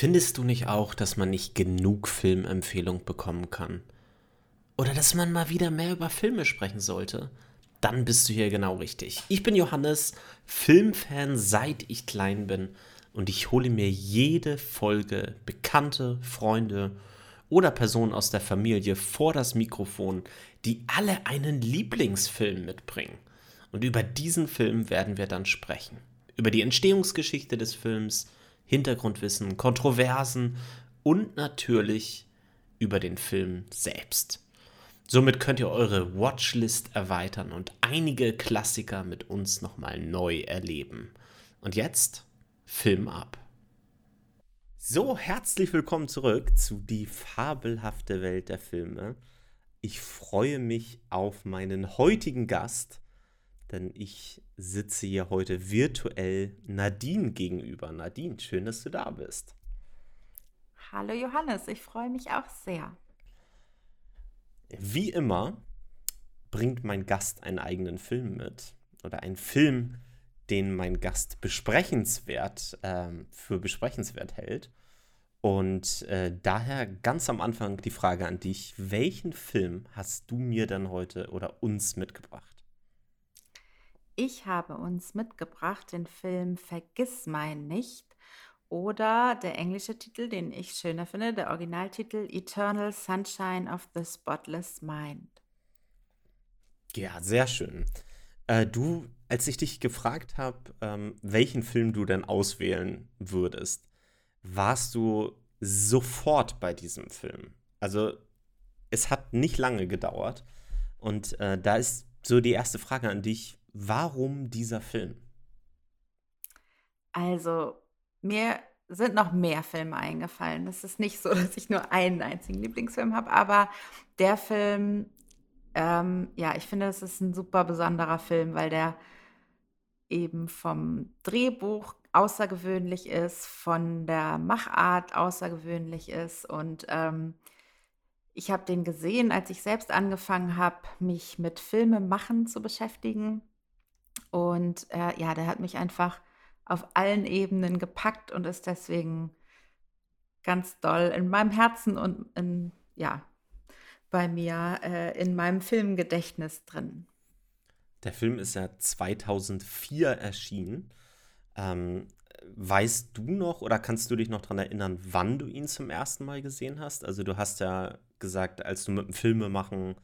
Findest du nicht auch, dass man nicht genug Filmempfehlung bekommen kann? Oder dass man mal wieder mehr über Filme sprechen sollte? Dann bist du hier genau richtig. Ich bin Johannes, Filmfan seit ich klein bin und ich hole mir jede Folge Bekannte, Freunde oder Personen aus der Familie vor das Mikrofon, die alle einen Lieblingsfilm mitbringen. Und über diesen Film werden wir dann sprechen. Über die Entstehungsgeschichte des Films, Hintergrundwissen, Kontroversen und natürlich über den Film selbst. Somit könnt ihr eure Watchlist erweitern und einige Klassiker mit uns nochmal neu erleben. Und jetzt Film ab. So, herzlich willkommen zurück zu Die fabelhafte Welt der Filme. Ich freue mich auf meinen heutigen Gast, denn ich sitze hier heute virtuell Nadine gegenüber. Nadine, schön, dass du da bist. Hallo Johannes, ich freue mich auch sehr. Wie immer bringt mein Gast einen eigenen Film mit oder einen Film, den mein Gast besprechenswert ähm, für besprechenswert hält. Und äh, daher ganz am Anfang die Frage an dich: Welchen Film hast du mir dann heute oder uns mitgebracht? Ich habe uns mitgebracht den Film Vergiss mein nicht oder der englische Titel, den ich schöner finde, der Originaltitel Eternal Sunshine of the Spotless Mind. Ja, sehr schön. Äh, du, als ich dich gefragt habe, ähm, welchen Film du denn auswählen würdest, warst du sofort bei diesem Film. Also es hat nicht lange gedauert. Und äh, da ist so die erste Frage an dich, Warum dieser Film? Also, mir sind noch mehr Filme eingefallen. Es ist nicht so, dass ich nur einen einzigen Lieblingsfilm habe, aber der Film, ähm, ja, ich finde, es ist ein super besonderer Film, weil der eben vom Drehbuch außergewöhnlich ist, von der Machart außergewöhnlich ist und ähm, ich habe den gesehen, als ich selbst angefangen habe, mich mit Filmemachen zu beschäftigen. Und äh, ja, der hat mich einfach auf allen Ebenen gepackt und ist deswegen ganz doll in meinem Herzen und in, ja, bei mir äh, in meinem Filmgedächtnis drin. Der Film ist ja 2004 erschienen. Ähm, weißt du noch oder kannst du dich noch daran erinnern, wann du ihn zum ersten Mal gesehen hast? Also du hast ja gesagt, als du mit dem Filmemachen,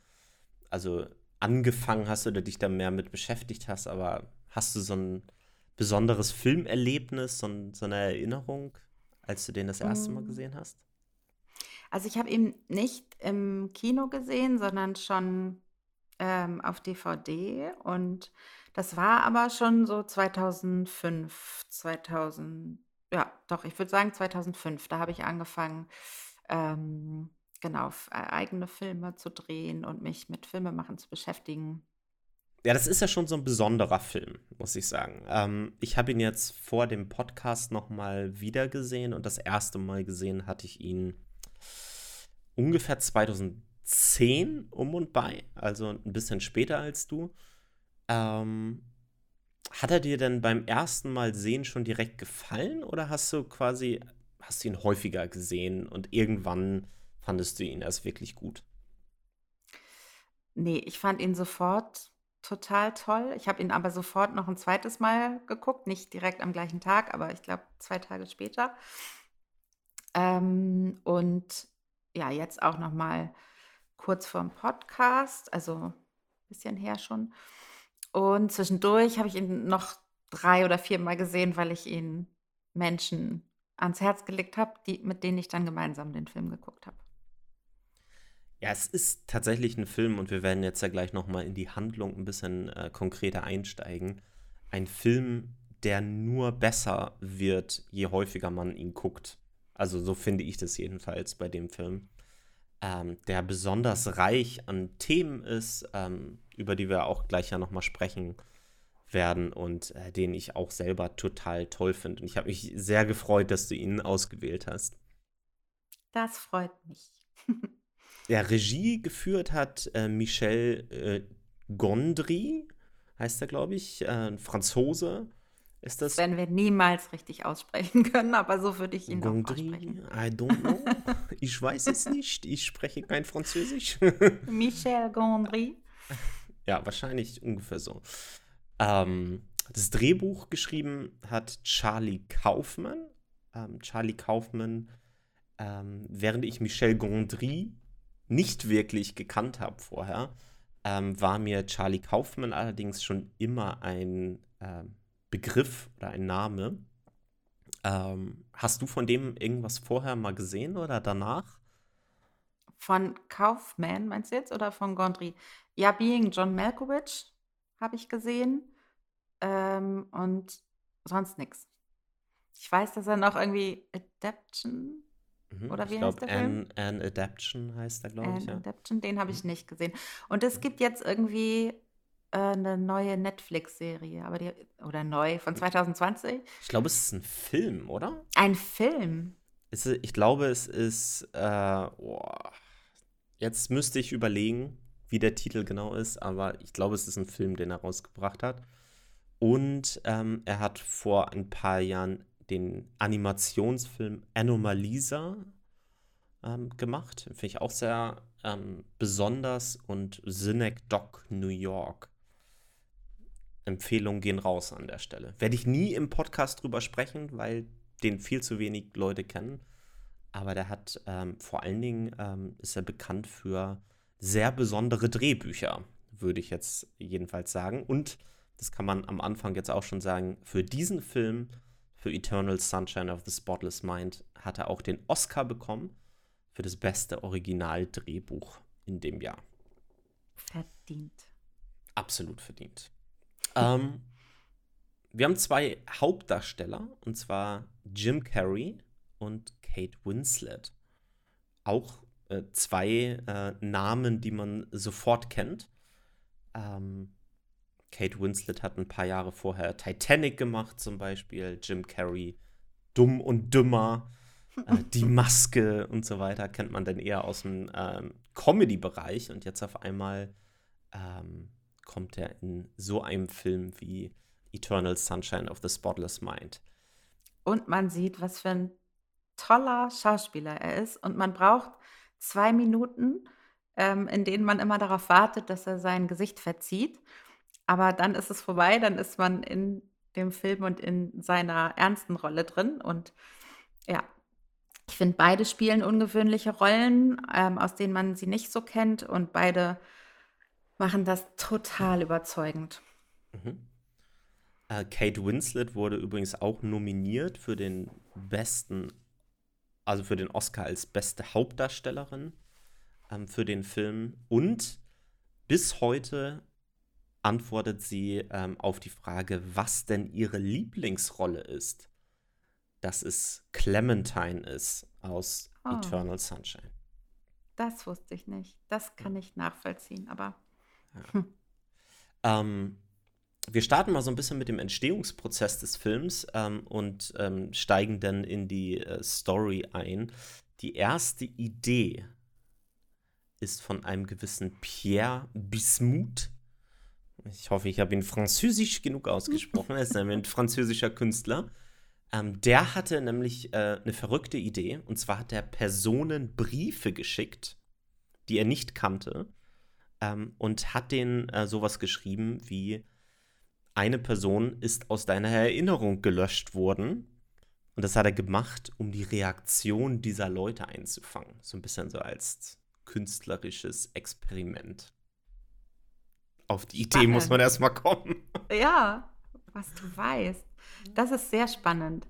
also angefangen hast oder dich da mehr mit beschäftigt hast, aber hast du so ein besonderes Filmerlebnis, so, so eine Erinnerung, als du den das erste Mal mm. gesehen hast? Also ich habe ihn nicht im Kino gesehen, sondern schon ähm, auf DVD und das war aber schon so 2005, 2000, ja, doch, ich würde sagen 2005, da habe ich angefangen, ähm, genau, äh, eigene Filme zu drehen und mich mit Filmemachen zu beschäftigen. Ja, das ist ja schon so ein besonderer Film, muss ich sagen. Ähm, ich habe ihn jetzt vor dem Podcast noch mal wieder gesehen und das erste Mal gesehen hatte ich ihn ungefähr 2010 um und bei, also ein bisschen später als du. Ähm, hat er dir denn beim ersten Mal sehen schon direkt gefallen oder hast du quasi, hast du ihn häufiger gesehen und irgendwann fandest du ihn erst wirklich gut? Nee, ich fand ihn sofort total toll. Ich habe ihn aber sofort noch ein zweites Mal geguckt, nicht direkt am gleichen Tag, aber ich glaube zwei Tage später. Ähm, und ja, jetzt auch noch mal kurz vorm Podcast, also ein bisschen her schon. Und zwischendurch habe ich ihn noch drei oder vier Mal gesehen, weil ich ihn Menschen ans Herz gelegt habe, mit denen ich dann gemeinsam den Film geguckt habe. Ja, es ist tatsächlich ein Film und wir werden jetzt ja gleich nochmal in die Handlung ein bisschen äh, konkreter einsteigen. Ein Film, der nur besser wird, je häufiger man ihn guckt. Also so finde ich das jedenfalls bei dem Film. Ähm, der besonders reich an Themen ist, ähm, über die wir auch gleich ja nochmal sprechen werden und äh, den ich auch selber total toll finde. Und ich habe mich sehr gefreut, dass du ihn ausgewählt hast. Das freut mich. Ja, Regie geführt hat äh, Michel äh, Gondry, heißt er, glaube ich, äh, ein Franzose. Ist Das das werden wir niemals richtig aussprechen können, aber so würde ich ihn Gondry? aussprechen. I don't know. Ich weiß es nicht. Ich spreche kein Französisch. Michel Gondry. Ja, wahrscheinlich ungefähr so. Ähm, das Drehbuch geschrieben hat Charlie Kaufman. Ähm, Charlie Kaufman, ähm, während ich Michel Gondry nicht wirklich gekannt habe vorher, ähm, war mir Charlie Kaufman allerdings schon immer ein ähm, Begriff oder ein Name. Ähm, hast du von dem irgendwas vorher mal gesehen oder danach? Von Kaufman, meinst du jetzt, oder von Gondry? Ja, Being John Malkovich habe ich gesehen. Ähm, und sonst nichts. Ich weiß, dass er noch irgendwie Adaption Mhm, oder ich wie heißt der Film? An, An Adaption heißt er, glaube ich, An ja. Adaption, den habe ich Mhm. nicht gesehen. Und es gibt jetzt irgendwie äh, eine neue Netflix-Serie, aber die, oder neu, von 2020. Ich glaube, es ist ein Film, oder? Ein Film. Es ich glaube, es ist. Äh, boah. Jetzt müsste ich überlegen, wie der Titel genau ist, aber ich glaube, es ist ein Film, den er rausgebracht hat. Und ähm, er hat vor ein paar Jahren den Animationsfilm Anomalisa ähm, gemacht. Finde ich auch sehr ähm, besonders. Und Synecdoche New York. Empfehlungen gehen raus an der Stelle. Werde ich nie im Podcast drüber sprechen, weil den viel zu wenig Leute kennen. Aber der hat ähm, vor allen Dingen ähm, ist er bekannt für sehr besondere Drehbücher, würde ich jetzt jedenfalls sagen. Und das kann man am Anfang jetzt auch schon sagen, für diesen Film, für Eternal Sunshine of the Spotless Mind, hat er auch den Oscar bekommen für das beste Originaldrehbuch in dem Jahr. Verdient. Absolut verdient. Ähm, wir haben zwei Hauptdarsteller, und zwar Jim Carrey und Kate Winslet. Auch äh, zwei äh, Namen, die man sofort kennt. Ähm, Kate Winslet hat ein paar Jahre vorher Titanic gemacht, zum Beispiel. Jim Carrey, Dumm und Dümmer. Äh, die Maske und so weiter kennt man dann eher aus dem ähm, Comedy-Bereich. Und jetzt auf einmal ähm, kommt er in so einem Film wie Eternal Sunshine of the Spotless Mind. Und man sieht, was für ein toller Schauspieler er ist. Und man braucht zwei Minuten, ähm, in denen man immer darauf wartet, dass er sein Gesicht verzieht. Aber dann ist es vorbei, dann ist man in dem Film und in seiner ernsten Rolle drin. Und ja, ich finde, beide spielen ungewöhnliche Rollen, ähm, aus denen man sie nicht so kennt. Und beide machen das total überzeugend. Mhm. Äh, Kate Winslet wurde übrigens auch nominiert für den besten, also für den Oscar als beste Hauptdarstellerin ähm, für den Film. Und bis heute antwortet sie ähm, auf die Frage, was denn ihre Lieblingsrolle ist. Dass es Clementine ist aus Oh. Eternal Sunshine. Das wusste ich nicht. Das kann ich nachvollziehen, aber Ähm, wir starten mal so ein bisschen mit dem Entstehungsprozess des Films ähm, und ähm, steigen dann in die äh, Story ein. Die erste Idee ist von einem gewissen Pierre Bismuth. Ich hoffe, ich habe ihn französisch genug ausgesprochen. Er ist ein französischer Künstler. Ähm, der hatte nämlich äh, eine verrückte Idee. Und zwar hat er Personen Briefe geschickt, die er nicht kannte ähm, und hat denen äh, sowas geschrieben wie eine Person ist aus deiner Erinnerung gelöscht worden. Und das hat er gemacht, um die Reaktion dieser Leute einzufangen. So ein bisschen so als künstlerisches Experiment. Auf die Idee muss man Spannend. erstmal kommen. ja, was du weißt. Das ist sehr spannend.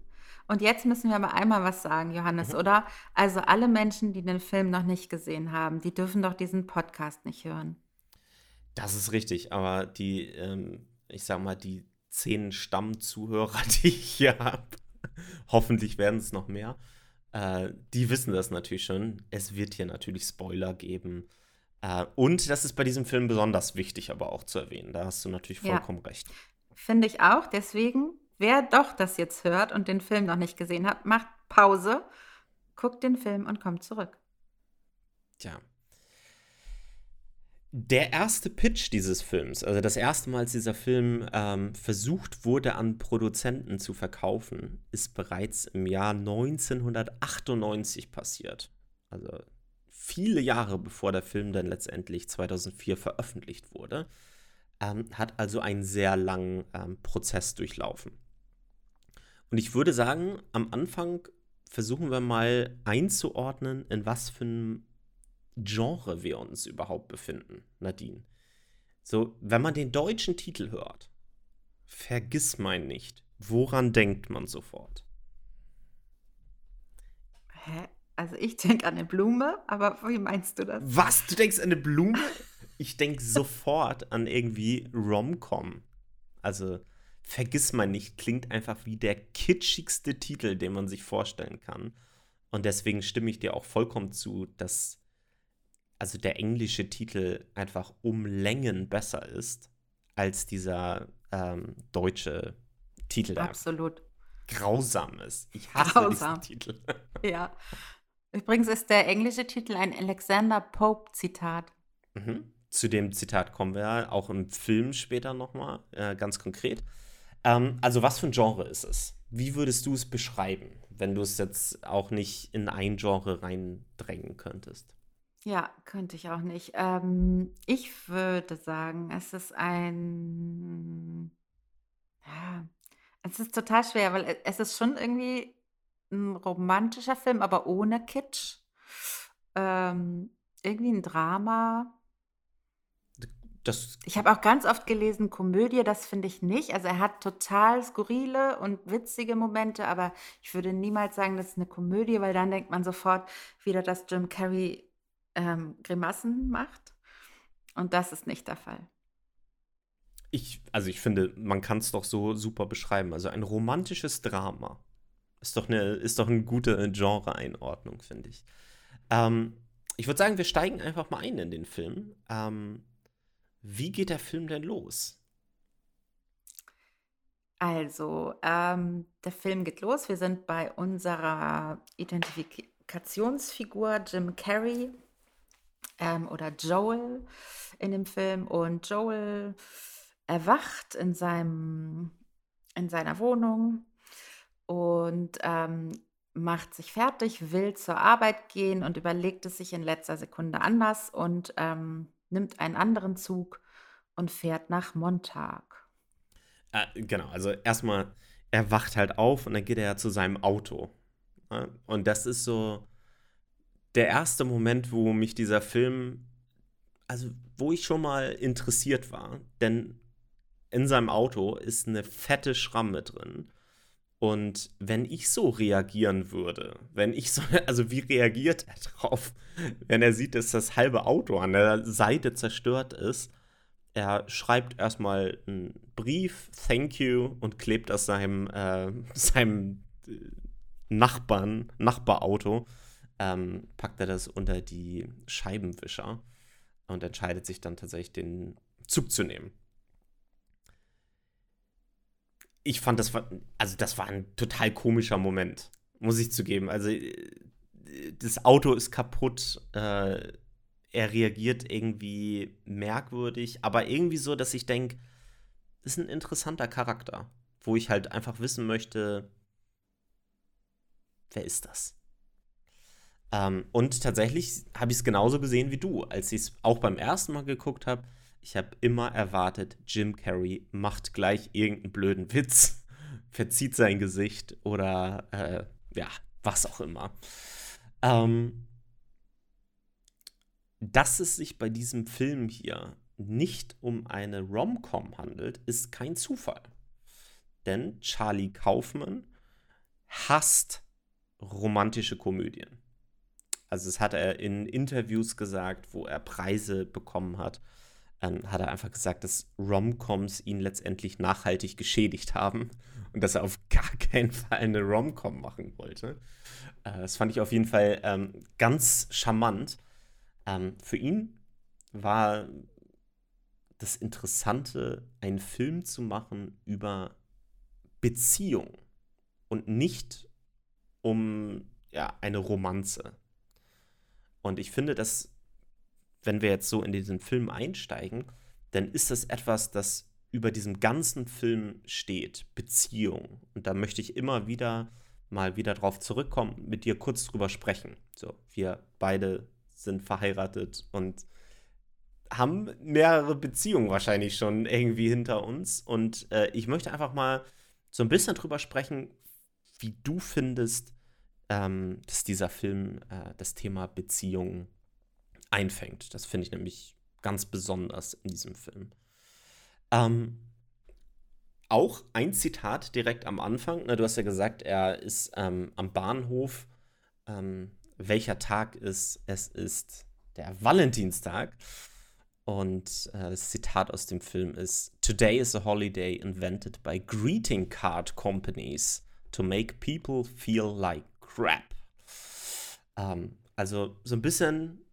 Und jetzt müssen wir aber einmal was sagen, Johannes, Mhm. oder? Also alle Menschen, die den Film noch nicht gesehen haben, die dürfen doch diesen Podcast nicht hören. Das ist richtig, aber die, ähm, ich sag mal, die zehn Stammzuhörer, die ich hier habe, hoffentlich werden es noch mehr, äh, die wissen das natürlich schon. Es wird hier natürlich Spoiler geben. Äh, und das ist bei diesem Film besonders wichtig, aber auch zu erwähnen. Da hast du natürlich Ja. vollkommen recht. Finde ich auch. Deswegen, wer doch das jetzt hört und den Film noch nicht gesehen hat, macht Pause, guckt den Film und kommt zurück. Tja. Der erste Pitch dieses Films, also das erste Mal, als dieser Film ähm, versucht wurde, an Produzenten zu verkaufen, ist bereits im Jahr 1998 passiert. Also viele Jahre bevor der Film dann letztendlich 2004 veröffentlicht wurde. Ähm, hat also einen sehr langen ähm, Prozess durchlaufen. Und ich würde sagen, am Anfang versuchen wir mal einzuordnen, in was für einem Genre wir uns überhaupt befinden, Nadine. So, wenn man den deutschen Titel hört, vergiss mein nicht, woran denkt man sofort? Hä? Also ich denke an eine Blume, aber wie meinst du das? Was? Du denkst an eine Blume? Ich denke sofort an irgendwie Rom-Com. Also Vergiss mal nicht klingt einfach wie der kitschigste Titel, den man sich vorstellen kann. Und deswegen stimme ich dir auch vollkommen zu, dass also der englische Titel einfach um Längen besser ist als dieser ähm, deutsche Titel. Absolut. Grausam ist. Ich hasse Grausam. diesen Titel. Ja. Übrigens ist der englische Titel ein Alexander Pope-Zitat. Mhm. Zu dem Zitat kommen wir auch im Film später nochmal, äh, ganz konkret. Ähm, also, was für ein Genre ist es? Wie würdest du es beschreiben, wenn du es jetzt auch nicht in ein Genre reindrängen könntest? Ja, könnte ich auch nicht. Ähm, ich würde sagen, es ist ein. Ja, es ist total schwer, weil es ist schon irgendwie ein romantischer Film, aber ohne Kitsch. Ähm, irgendwie ein Drama. Das, Ich habe auch ganz oft gelesen, Komödie, das finde ich nicht. Also er hat total skurrile und witzige Momente, aber ich würde niemals sagen, das ist eine Komödie, weil dann denkt man sofort wieder, dass Jim Carrey ähm, Grimassen macht. Und das ist nicht der Fall. ich, also ich finde, man kann es doch so super beschreiben. Also ein romantisches Drama ist doch eine, ist doch eine gute Genre-Einordnung, finde ich. Ähm, ich würde sagen, wir steigen einfach mal ein in den Film. Ähm, wie geht der Film denn los? Also, ähm, der Film geht los. Wir sind bei unserer Identifikationsfigur Jim Carrey ähm, oder Joel in dem Film. Und Joel erwacht in seinem, in seiner Wohnung und ähm, macht sich fertig, will zur Arbeit gehen und überlegt es sich in letzter Sekunde anders und ähm, nimmt einen anderen Zug und fährt nach Montag. Äh, genau, also erstmal, er wacht halt auf und dann geht er ja zu seinem Auto. Ne? Und das ist so der erste Moment, wo mich dieser Film, also wo ich schon mal interessiert war. Denn in seinem Auto ist eine fette Schramme drin. Und wenn ich so reagieren würde, wenn ich so, also wie reagiert er drauf, wenn er sieht, dass das halbe Auto an der Seite zerstört ist? Er schreibt erstmal einen Brief, Thank you, und klebt aus seinem, äh, seinem äh, Nachbarn, Nachbarauto, ähm, packt er das unter die Scheibenwischer und entscheidet sich dann tatsächlich, den Zug zu nehmen. Ich fand, das war, also das war ein total komischer Moment, muss ich zugeben. Also äh, das Auto ist kaputt, äh, er reagiert irgendwie merkwürdig, aber irgendwie so, dass ich denke, ist ein interessanter Charakter, wo ich halt einfach wissen möchte, wer ist das? Ähm, und tatsächlich habe ich es genauso gesehen wie du, als ich es auch beim ersten Mal geguckt habe ich habe immer erwartet, Jim Carrey macht gleich irgendeinen blöden Witz, verzieht sein Gesicht oder äh, ja, was auch immer. Ähm, dass es sich bei diesem Film hier nicht um eine Rom-Com handelt, ist kein Zufall. Denn Charlie Kaufman hasst romantische Komödien. Also das hat er in Interviews gesagt, wo er Preise bekommen hat ähm, hat er einfach gesagt, dass Romcoms ihn letztendlich nachhaltig geschädigt haben und dass er auf gar keinen Fall eine Romcom machen wollte. Äh, das fand ich auf jeden Fall ähm, ganz charmant. Ähm, für ihn war das Interessante, einen Film zu machen über Beziehung und nicht um ja, eine Romanze. Und ich finde, das wenn wir jetzt so in diesen Film einsteigen, dann ist das etwas, das über diesem ganzen Film steht, Beziehung. Und da möchte ich immer wieder mal wieder drauf zurückkommen, mit dir kurz drüber sprechen. So, wir beide sind verheiratet und haben mehrere Beziehungen wahrscheinlich schon irgendwie hinter uns. Und äh, ich möchte einfach mal so ein bisschen drüber sprechen, wie du findest, ähm, dass dieser Film äh, das Thema Beziehungen einfängt. Das finde ich nämlich ganz besonders in diesem Film. Ähm, auch ein Zitat direkt am Anfang. Na, du hast ja gesagt, er ist ähm, am Bahnhof. Ähm, welcher Tag ist? Es ist der Valentinstag. Und äh, das Zitat aus dem Film ist: Today is a holiday invented by greeting card companies to make people feel like crap. Ähm, also so ein bisschen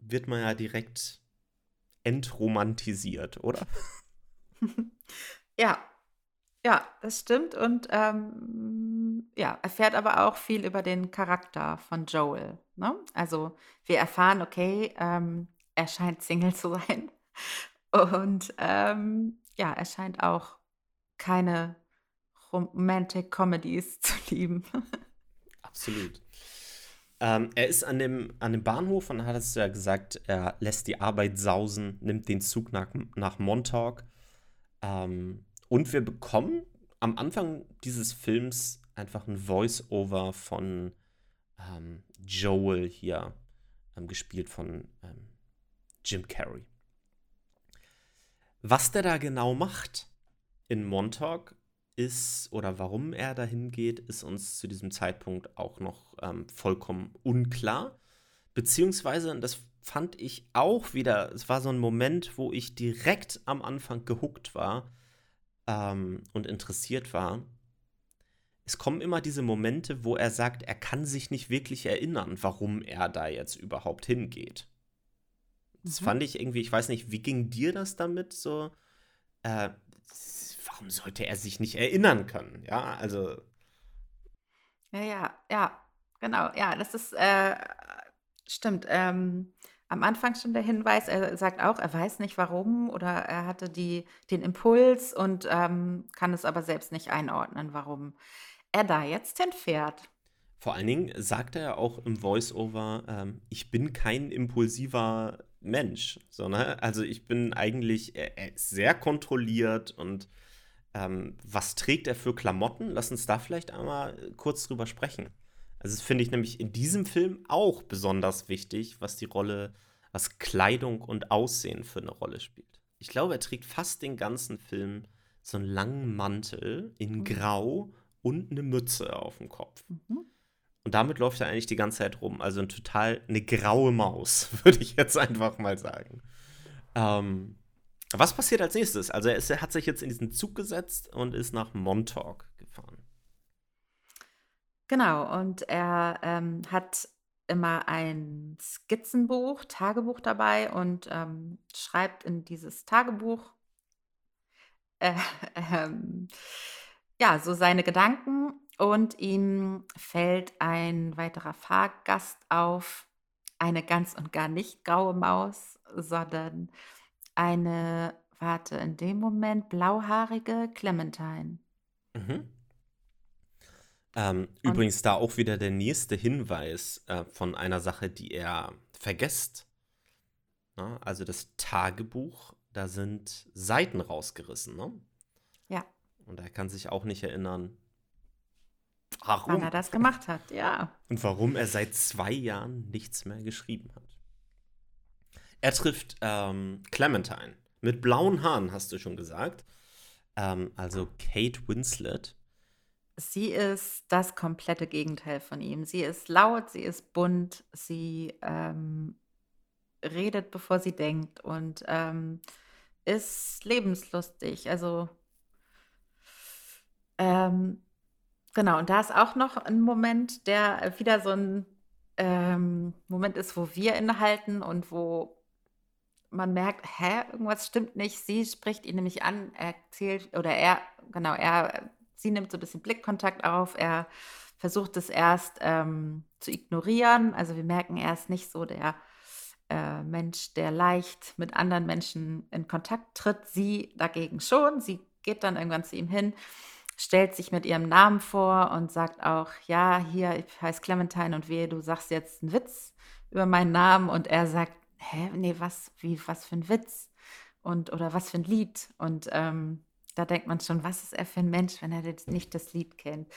wird man ja direkt entromantisiert, oder? Ja, ja, das stimmt und, ähm, ja, erfährt aber auch viel über den Charakter von Joel, ne? Also, wir erfahren, okay, ähm, er scheint Single zu sein und, ähm, ja, er scheint auch keine Romantic Comedies zu lieben. Absolut. Ähm, er ist an dem, an dem Bahnhof und hat es ja gesagt, er lässt die Arbeit sausen, nimmt den Zug nach, nach Montauk. Ähm, und wir bekommen am Anfang dieses Films einfach ein Voice-Over von ähm, Joel hier, ähm, gespielt von ähm, Jim Carrey. Was der da genau macht in Montauk ist oder warum er dahin geht, ist uns zu diesem Zeitpunkt auch noch ähm, vollkommen unklar. Beziehungsweise, und das fand ich auch wieder, es war so ein Moment, wo ich direkt am Anfang gehuckt war ähm, und interessiert war. Es kommen immer diese Momente, wo er sagt, er kann sich nicht wirklich erinnern, warum er da jetzt überhaupt hingeht. Das mhm. fand ich irgendwie, ich weiß nicht, wie ging dir das damit so? Äh, warum sollte er sich nicht erinnern können? Ja, also. Ja, ja, ja, genau. Ja, das ist, äh, stimmt. Ähm, am Anfang schon der Hinweis, er sagt auch, er weiß nicht warum oder er hatte die, den Impuls und ähm, kann es aber selbst nicht einordnen, warum er da jetzt hinfährt. Vor allen Dingen sagt er auch im Voice-Over, ähm, ich bin kein impulsiver Mensch, sondern also ich bin eigentlich sehr kontrolliert und ähm, was trägt er für Klamotten? Lass uns da vielleicht einmal kurz drüber sprechen. Also das finde ich nämlich in diesem Film auch besonders wichtig, was die Rolle, was Kleidung und Aussehen für eine Rolle spielt. Ich glaube, er trägt fast den ganzen Film so einen langen Mantel in mhm. Grau und eine Mütze auf dem Kopf. Mhm. Und damit läuft er eigentlich die ganze Zeit rum. Also ein total eine graue Maus, würde ich jetzt einfach mal sagen. Ähm, was passiert als nächstes? Also er, ist, er, hat sich jetzt in diesen Zug gesetzt und ist nach Montauk gefahren. Genau, und er ähm, hat immer ein Skizzenbuch, Tagebuch dabei und ähm, schreibt in dieses Tagebuch äh, äh, ja so seine Gedanken und ihm fällt ein weiterer Fahrgast auf, eine ganz und gar nicht graue Maus, sondern eine, warte, in dem Moment blauhaarige Clementine. Mhm. Ähm, übrigens da auch wieder der nächste Hinweis äh, von einer Sache, die er vergesst. Na, also das Tagebuch, da sind Seiten rausgerissen, ne? Ja. Und er kann sich auch nicht erinnern, Warum? Wann er das gemacht hat, ja. Und warum er seit zwei Jahren nichts mehr geschrieben hat. Er trifft ähm, Clementine. Mit blauen Haaren, hast du schon gesagt. Ähm, also Kate Winslet. Sie ist das komplette Gegenteil von ihm. Sie ist laut, sie ist bunt, sie ähm, redet, bevor sie denkt und ähm, ist lebenslustig. Also ähm, Genau, und da ist auch noch ein Moment, der wieder so ein ähm, Moment ist, wo wir innehalten und wo man merkt, hä, irgendwas stimmt nicht. Sie spricht ihn nämlich an, er erzählt, oder er, genau, er, sie nimmt so ein bisschen Blickkontakt auf, er versucht es erst ähm, zu ignorieren. Also wir merken, er ist nicht so der äh, Mensch, der leicht mit anderen Menschen in Kontakt tritt. Sie dagegen schon. Sie geht dann irgendwann zu ihm hin, stellt sich mit ihrem Namen vor und sagt auch, ja, hier, ich heiße Clementine und wehe, du sagst jetzt einen Witz über meinen Namen. Und er sagt, hä, nee, was, wie, was für ein Witz? Und, oder was für ein Lied? Und ähm, da denkt man schon, was ist er für ein Mensch, wenn er nicht das Lied kennt?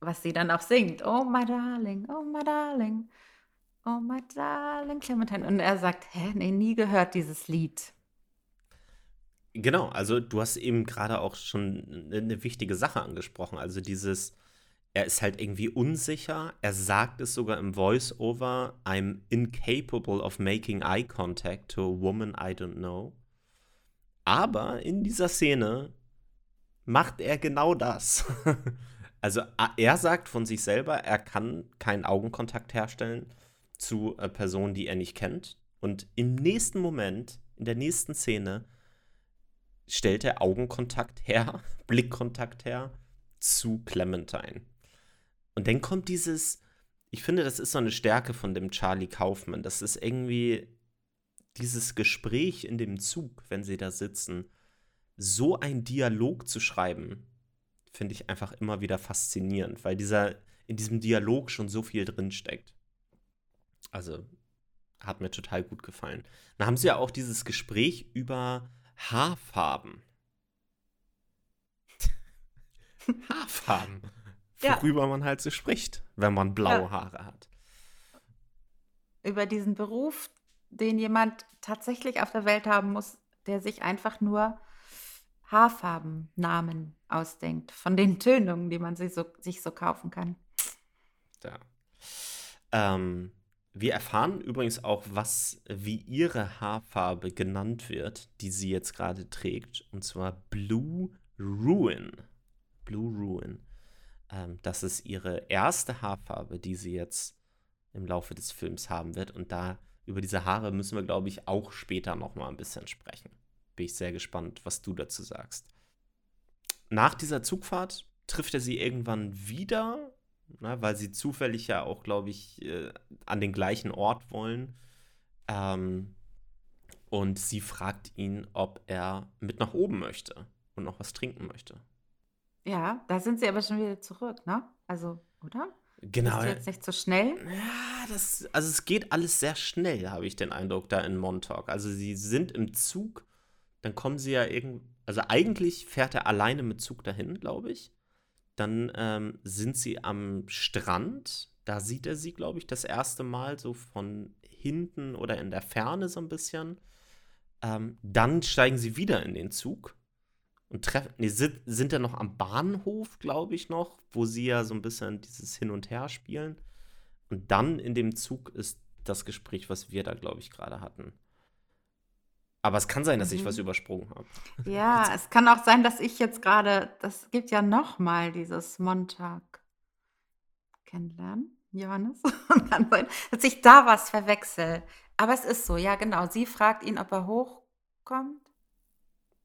Was sie dann auch singt. Oh, my darling, oh, my darling. Oh my darling Clementine. Und er sagt, hä, nee, nie gehört dieses Lied. Genau, also du hast eben gerade auch schon eine wichtige Sache angesprochen. Also dieses, er ist halt irgendwie unsicher. Er sagt es sogar im Voice-Over, I'm incapable of making eye contact to a woman I don't know. Aber in dieser Szene macht er genau das. also er sagt von sich selber, er kann keinen Augenkontakt herstellen zu Personen, die er nicht kennt. Und im nächsten Moment, in der nächsten Szene, stellt er Augenkontakt her, Blickkontakt her zu Clementine. Und dann kommt dieses, ich finde, das ist so eine Stärke von dem Charlie Kaufman. Das ist irgendwie dieses Gespräch in dem Zug, wenn sie da sitzen, so ein Dialog zu schreiben, finde ich einfach immer wieder faszinierend, weil dieser in diesem Dialog schon so viel drinsteckt. Also hat mir total gut gefallen. Dann haben sie ja auch dieses Gespräch über Haarfarben. Haarfarben. Worüber ja. man halt so spricht, wenn man blaue ja. Haare hat. Über diesen Beruf, den jemand tatsächlich auf der Welt haben muss, der sich einfach nur Haarfarbennamen ausdenkt, von den Tönungen, die man sich so, sich so kaufen kann. Ja. Ähm, wir erfahren übrigens auch, was wie ihre Haarfarbe genannt wird, die sie jetzt gerade trägt, und zwar Blue Ruin. Blue Ruin. Ähm, das ist ihre erste Haarfarbe, die sie jetzt im Laufe des Films haben wird. Und da über diese Haare müssen wir, glaube ich, auch später noch mal ein bisschen sprechen. Bin ich sehr gespannt, was du dazu sagst. Nach dieser Zugfahrt trifft er sie irgendwann wieder ne, weil sie zufällig ja auch, glaube ich, äh, an den gleichen Ort wollen. Ähm, und sie fragt ihn, ob er mit nach oben möchte und noch was trinken möchte. Ja, da sind sie aber schon wieder zurück, ne? Also, oder? Genau. Ist jetzt nicht so schnell? Ja, das, also es geht alles sehr schnell, habe ich den Eindruck, da in Montauk. Also sie sind im Zug, dann kommen sie ja irgend, also eigentlich fährt er alleine mit Zug dahin, glaube ich. Dann ähm, sind sie am Strand. Da sieht er sie, glaube ich, das erste Mal so von hinten oder in der Ferne so ein bisschen. Ähm, dann steigen sie wieder in den Zug und treffen, nee, sind, sind dann noch am Bahnhof, glaube ich, noch, wo sie ja so ein bisschen dieses Hin und Her spielen. Und dann in dem Zug ist das Gespräch, was wir da, glaube ich, gerade hatten. Aber es kann sein, dass ich was mhm. übersprungen habe. Ja, es kann auch sein, dass ich jetzt gerade, das gibt ja noch mal dieses Montag kennenlernen, Johannes. Und sein, dass ich da was verwechsel. Aber es ist so, ja genau. Sie fragt ihn, ob er hochkommt.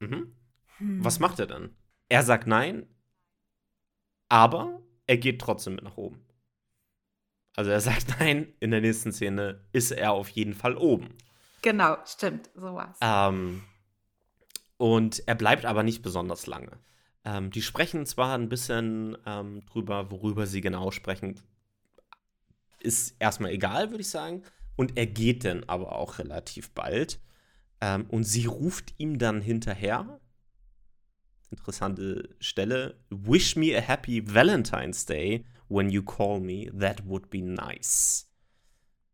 Mhm. Hm. Was macht er dann? Er sagt nein, aber er geht trotzdem mit nach oben. Also er sagt nein, in der nächsten Szene ist er auf jeden Fall oben. Genau, stimmt, sowas. Ähm, und er bleibt aber nicht besonders lange. Ähm, die sprechen zwar ein bisschen ähm, drüber, worüber sie genau sprechen, ist erstmal egal, würde ich sagen. Und er geht dann aber auch relativ bald. Ähm, und sie ruft ihm dann hinterher. Interessante Stelle. Wish me a happy Valentine's Day when you call me. That would be nice.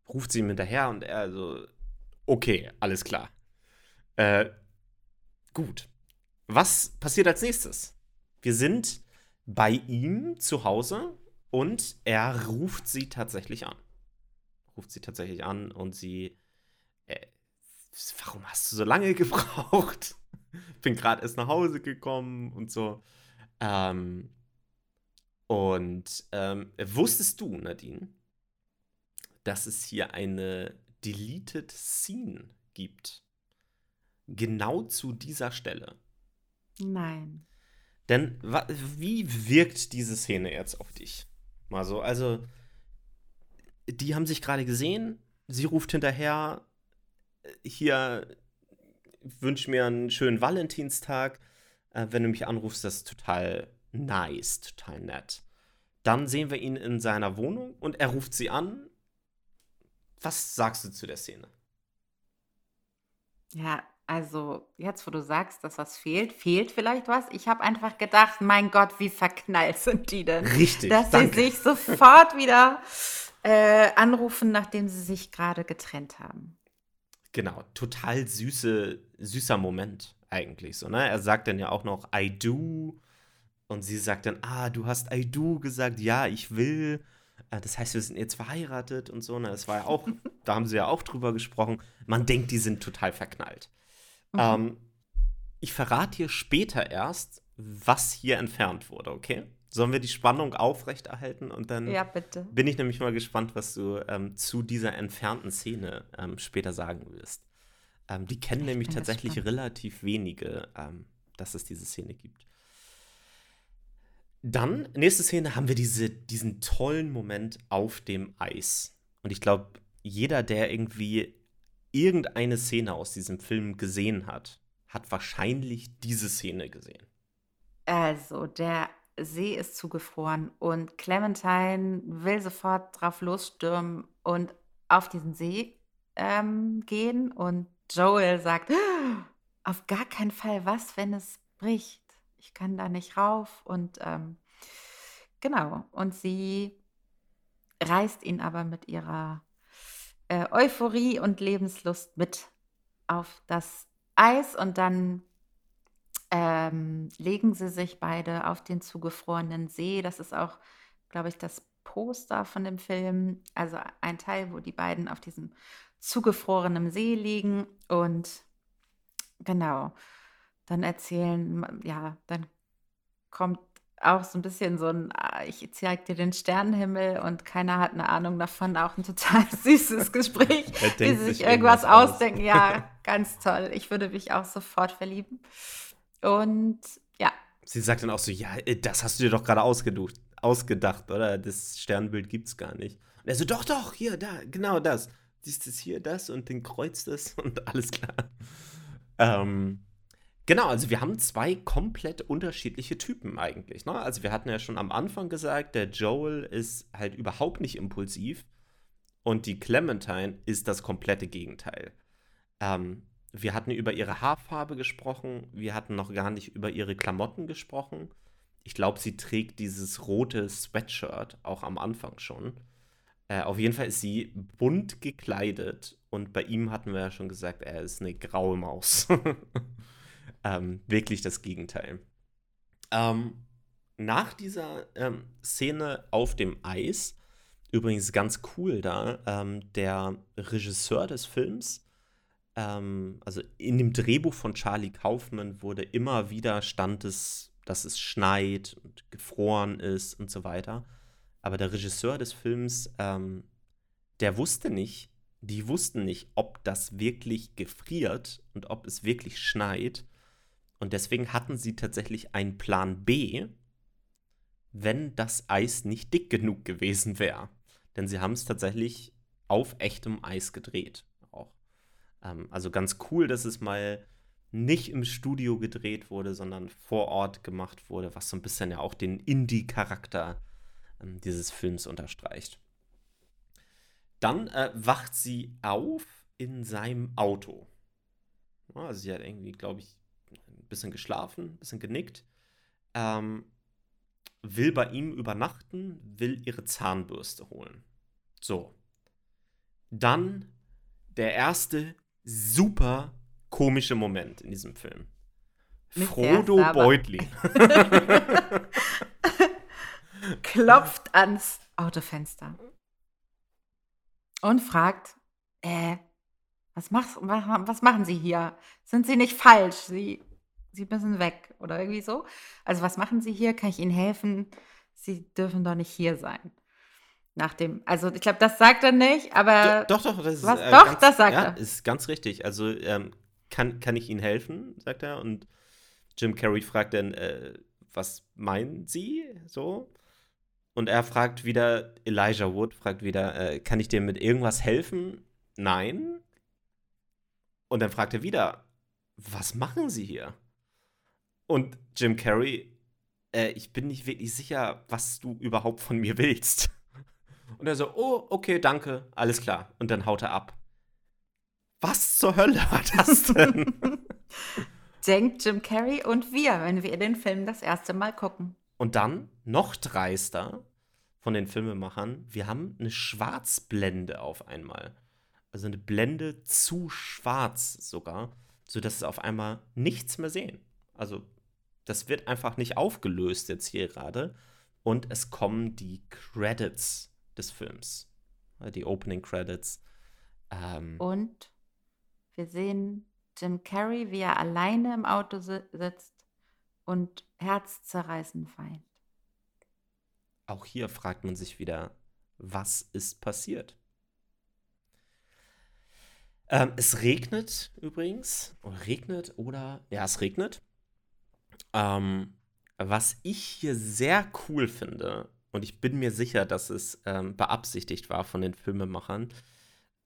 Ruft sie ihm hinterher und er so, Okay, alles klar. Äh, gut. Was passiert als nächstes? Wir sind bei ihm zu Hause und er ruft sie tatsächlich an. Ruft sie tatsächlich an und sie. Äh, warum hast du so lange gebraucht? Bin gerade erst nach Hause gekommen und so. Ähm, und ähm, wusstest du, Nadine, dass es hier eine Deleted Scene gibt. Genau zu dieser Stelle. Nein. Denn wie wirkt diese Szene jetzt auf dich? Mal so, also, die haben sich gerade gesehen, sie ruft hinterher, hier wünsche mir einen schönen Valentinstag. Äh, wenn du mich anrufst, das ist total nice, total nett. Dann sehen wir ihn in seiner Wohnung und er ruft sie an. Was sagst du zu der Szene? Ja, also jetzt, wo du sagst, dass was fehlt, fehlt vielleicht was. Ich habe einfach gedacht, mein Gott, wie verknallt sind die denn? Richtig. Dass danke. sie sich sofort wieder äh, anrufen, nachdem sie sich gerade getrennt haben. Genau, total süße, süßer Moment eigentlich so, ne? Er sagt dann ja auch noch I do und sie sagt dann, ah, du hast I do gesagt, ja, ich will. Äh, Das heißt, wir sind jetzt verheiratet und so, ne? Das war ja auch, da haben sie ja auch drüber gesprochen. Man denkt, die sind total verknallt. Mhm. Ähm, ich verrate dir später erst, was hier entfernt wurde, okay? Sollen wir die Spannung aufrechterhalten und dann Ja, bitte. bin ich nämlich mal gespannt, was du ähm, zu dieser entfernten Szene ähm, später sagen wirst. Ähm, die kennen Ich nämlich tatsächlich gespannt. relativ wenige, ähm, dass es diese Szene gibt. Dann, nächste Szene, haben wir diese, diesen tollen Moment auf dem Eis. Und ich glaube, jeder, der irgendwie irgendeine Szene aus diesem Film gesehen hat, hat wahrscheinlich diese Szene gesehen. Also, der See ist zugefroren und Clementine will sofort drauf losstürmen und auf diesen See ähm, gehen. Und Joel sagt, "Ah, auf gar keinen Fall was, wenn es bricht. Ich kann da nicht rauf. Und ähm, genau, und sie reißt ihn aber mit ihrer äh, Euphorie und Lebenslust mit auf das Eis und dann ähm, legen sie sich beide auf den zugefrorenen See. Das ist auch, glaube ich, das Poster von dem Film. Also ein Teil, wo die beiden auf diesem zugefrorenen See liegen. Und genau, dann erzählen, ja, dann kommt auch so ein bisschen so ein, ah, ich zeig dir den Sternenhimmel und keiner hat eine Ahnung davon. Auch ein total süßes Gespräch, wie sie sich irgendwas irgendwas aus. ausdenken. Ja, ganz toll. Ich würde mich auch sofort verlieben. Und ja, Sie sagt dann auch so, ja, äh, das hast du dir doch gerade ausgedacht, ausgedacht, oder? Das Sternbild gibt's gar nicht. Und er so, doch, doch, hier, da, genau das. Siehst du hier das und den kreuzt das und alles klar. Ähm, genau, also wir haben zwei komplett unterschiedliche Typen eigentlich. Ne? Also wir hatten ja schon am Anfang gesagt, der Joel ist halt überhaupt nicht impulsiv und die Clementine ist das komplette Gegenteil. Ähm, wir hatten über ihre Haarfarbe gesprochen, wir hatten noch gar nicht über ihre Klamotten gesprochen. Ich glaube, sie trägt dieses rote Sweatshirt auch am Anfang schon. Äh, auf jeden Fall ist sie bunt gekleidet und bei ihm hatten wir ja schon gesagt, er ist eine graue Maus. ähm, wirklich das Gegenteil. Ähm, nach dieser ähm, Szene auf dem Eis, übrigens ganz cool da, ähm, der Regisseur des Films, ähm, also in dem Drehbuch von Charlie Kaufman wurde immer wieder stand es, dass es schneit und gefroren ist und so weiter. Aber der Regisseur des Films, ähm, der wusste nicht, die wussten nicht, ob das wirklich gefriert und ob es wirklich schneit. Und deswegen hatten sie tatsächlich einen Plan B, wenn das Eis nicht dick genug gewesen wäre. Denn sie haben es tatsächlich auf echtem Eis gedreht. Ähm, also ganz cool, dass es mal nicht im Studio gedreht wurde, sondern vor Ort gemacht wurde, was so ein bisschen ja auch den Indie-Charakter ähm, dieses Films unterstreicht. Dann äh, wacht sie auf in seinem Auto. Ja, also sie hat irgendwie, glaube ich, ein bisschen geschlafen, ein bisschen genickt. Ähm, will bei ihm übernachten, will ihre Zahnbürste holen. So. Dann der erste super komische Moment in diesem Film. Nicht Frodo Beutlin. klopft ans Autofenster und fragt, äh, was, machst, wa- was machen Sie hier? Sind Sie nicht falsch? Sie, Sie müssen weg oder irgendwie so. Also was machen Sie hier? Kann ich Ihnen helfen? Sie dürfen doch nicht hier sein. Nach dem, also ich glaube, das sagt er nicht, aber doch, doch, das ist was? äh, Doch, ganz, das sagt ja, er. ist ganz richtig. Also ähm, kann, kann ich Ihnen helfen, sagt er. Und Jim Carrey fragt dann, äh, was meinen Sie so? Und er fragt wieder, Elijah Wood fragt wieder, äh, kann ich dir mit irgendwas helfen? Nein. Und dann fragt er wieder, was machen Sie hier? Und Jim Carrey, äh, ich bin nicht wirklich sicher, was du überhaupt von mir willst. Und er so, oh, okay, danke, alles klar. Und dann haut er ab. Was zur Hölle war das denn? Denkt Jim Carrey und wir, wenn wir den Film das erste Mal gucken. Und dann, noch dreister von den Filmemachern, wir haben eine Schwarzblende auf einmal. Also eine Blende zu schwarz sogar, sodass es auf einmal nichts mehr sehen. Also das wird einfach nicht aufgelöst jetzt hier gerade. Und es kommen die Credits des Films. Die Opening Credits. Ähm, Und wir sehen Jim Carrey, wie er alleine im Auto si sitzt und herzzerreißend weint. Auch hier fragt man sich wieder, was ist passiert? Ähm, es regnet übrigens. Oder regnet oder. Ja, es regnet. Ähm, was ich hier sehr cool finde, und ich bin mir sicher, dass es ähm, beabsichtigt war von den Filmemachern,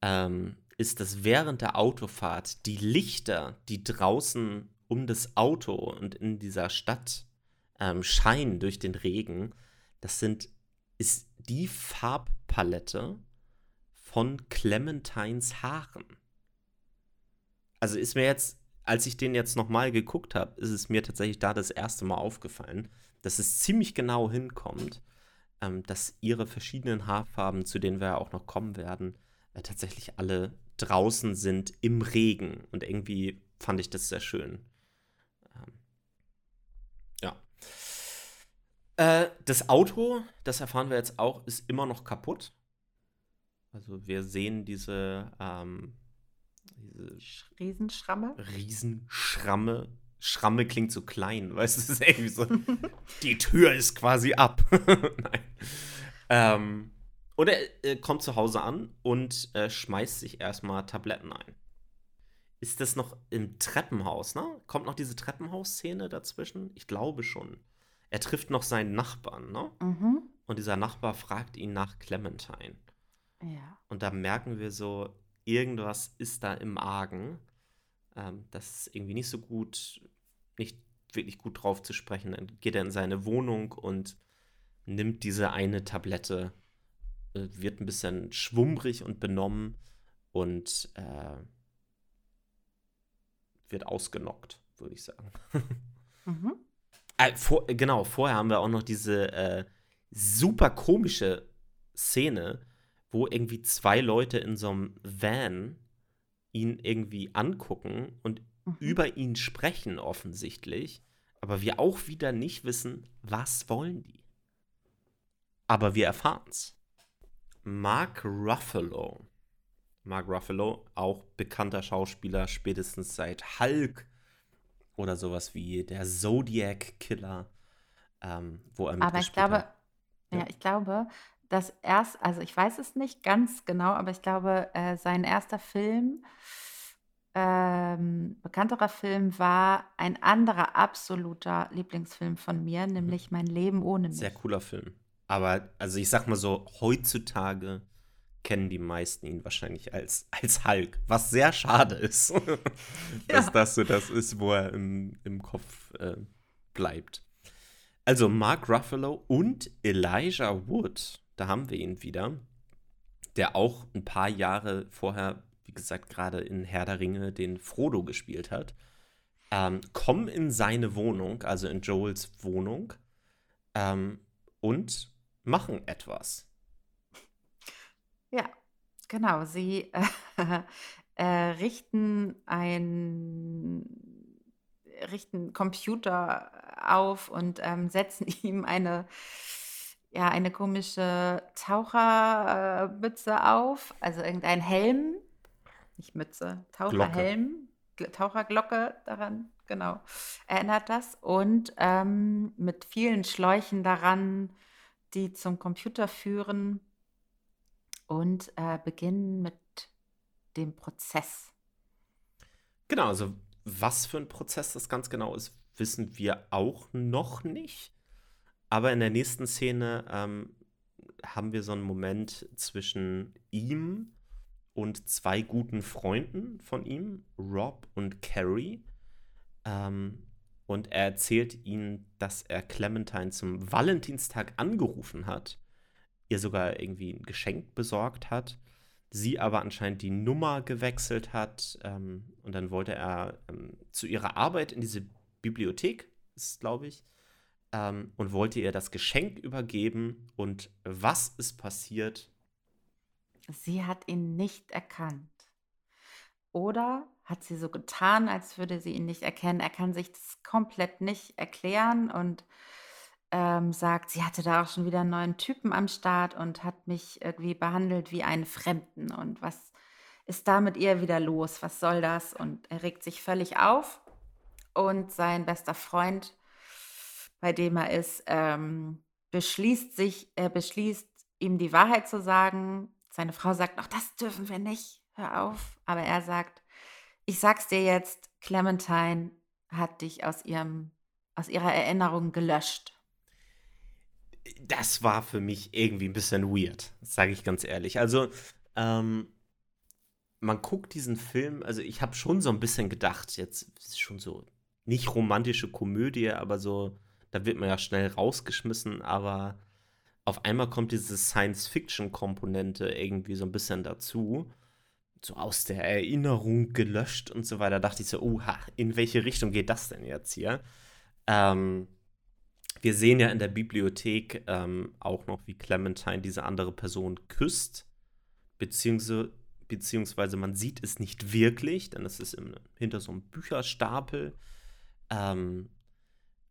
ähm, ist, dass während der Autofahrt die Lichter, die draußen um das Auto und in dieser Stadt ähm, scheinen durch den Regen, das sind, ist die Farbpalette von Clementines Haaren. Also ist mir jetzt, als ich den jetzt nochmal geguckt habe, ist es mir tatsächlich da das erste Mal aufgefallen, dass es ziemlich genau hinkommt, ähm, dass ihre verschiedenen Haarfarben, zu denen wir ja auch noch kommen werden, äh, tatsächlich alle draußen sind im Regen. Und irgendwie fand ich das sehr schön. Ähm, ja. Äh, das Auto, das erfahren wir jetzt auch, ist immer noch kaputt. Also wir sehen diese, ähm, diese Riesenschramme. Riesenschramme. Schramme klingt so klein, weißt du, es ist irgendwie so, die Tür ist quasi ab. Nein. Ähm, oder er äh, kommt zu Hause an und äh, schmeißt sich erstmal Tabletten ein. Ist das noch im Treppenhaus, ne? Kommt noch diese Treppenhausszene dazwischen? Ich glaube schon. Er trifft noch seinen Nachbarn, ne? Mhm. Und dieser Nachbar fragt ihn nach Clementine. Ja. Und da merken wir so, irgendwas ist da im Argen. Ähm, das ist irgendwie nicht so gut, nicht wirklich gut drauf zu sprechen. Dann geht er in seine Wohnung und nimmt diese eine Tablette äh, wird ein bisschen schwummrig und benommen und äh, wird ausgenockt, würde ich sagen. Mhm. äh, vor, genau, vorher haben wir auch noch diese äh, super komische Szene, wo irgendwie zwei Leute in so einem Van ihn irgendwie angucken und Mhm. über ihn sprechen offensichtlich, aber wir auch wieder nicht wissen, was wollen die. Aber wir erfahren's. Mark Ruffalo. Mark Ruffalo, auch bekannter Schauspieler, spätestens seit Hulk oder sowas wie der Zodiac Killer, ähm, wo er Aber ich glaube, hat. ja, Ja. ich glaube, dass erst, also ich weiß es nicht ganz genau, aber ich glaube, äh, sein erster Film, ähm, bekannterer Film war ein anderer absoluter Lieblingsfilm von mir, Mhm. nämlich Mein Leben ohne Sehr mich. cooler Film. Aber, also ich sag mal so, heutzutage kennen die meisten ihn wahrscheinlich als, als Hulk, was sehr schade ist, dass Ja. das so das ist, wo er im, im Kopf äh, bleibt. Also Mark Ruffalo und Elijah Wood, da haben wir ihn wieder, der auch ein paar Jahre vorher, wie gesagt, gerade in Herr der Ringe den Frodo gespielt hat, ähm, kommen in seine Wohnung, also in Joels Wohnung, ähm, und machen etwas. Ja, genau. Sie äh, äh, richten ein richten Computer auf und ähm, setzen ihm eine ja eine komische Tauchermütze auf, also irgendein Helm, nicht Mütze. Taucherhelm, Gl- Taucherglocke daran, genau, erinnert das und ähm, mit vielen Schläuchen daran, die zum Computer führen und äh, beginnen mit dem Prozess. Genau, also was für ein Prozess das ganz genau ist, wissen wir auch noch nicht. Aber in der nächsten Szene ähm, haben wir so einen Moment zwischen ihm und zwei guten Freunden von ihm, Rob und Carrie. Ähm, und er erzählt ihnen, dass er Clementine zum Valentinstag angerufen hat, ihr sogar irgendwie ein Geschenk besorgt hat, sie aber anscheinend die Nummer gewechselt hat ähm, und dann wollte er ähm, zu ihrer Arbeit in diese Bibliothek, ist glaube ich, ähm, und wollte ihr das Geschenk übergeben und was ist passiert? Sie hat ihn nicht erkannt. Oder hat sie so getan, als würde sie ihn nicht erkennen. Er kann sich das komplett nicht erklären und ähm, sagt, sie hatte da auch schon wieder einen neuen Typen am Start und hat mich irgendwie behandelt wie einen Fremden. Und was ist da mit ihr wieder los? Was soll das? Und er regt sich völlig auf. Und sein bester Freund, bei dem er ist, ähm, beschließt sich, er beschließt, ihm die Wahrheit zu sagen. Seine Frau sagt noch, das dürfen wir nicht, hör auf. Aber er sagt, ich sag's dir jetzt, Clementine hat dich aus ihrem, aus ihrer Erinnerung gelöscht. Das war für mich irgendwie ein bisschen weird, sage ich ganz ehrlich. Also, ähm, man guckt diesen Film, also ich habe schon so ein bisschen gedacht, jetzt ist schon so nicht romantische Komödie, aber so, da wird man ja schnell rausgeschmissen, aber auf einmal kommt diese Science-Fiction-Komponente irgendwie so ein bisschen dazu so aus der Erinnerung gelöscht und so weiter, dachte ich so, oha, in welche Richtung geht das denn jetzt hier? Ähm, wir sehen ja in der Bibliothek ähm, auch noch, wie Clementine diese andere Person küsst, beziehungsweise, beziehungsweise man sieht es nicht wirklich, denn es ist im, hinter so einem Bücherstapel. Ähm,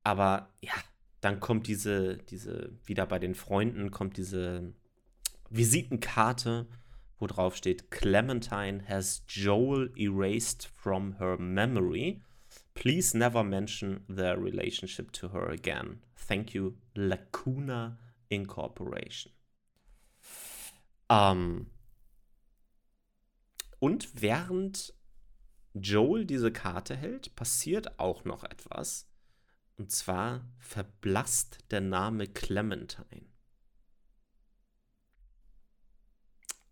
aber ja, dann kommt diese, diese, wieder bei den Freunden kommt diese Visitenkarte wo drauf steht, Clementine has Joel erased from her memory. Please never mention their relationship to her again. Thank you, Lacuna Incorporation. Ähm, und während Joel diese Karte hält, passiert auch noch etwas. Und zwar verblasst der Name Clementine.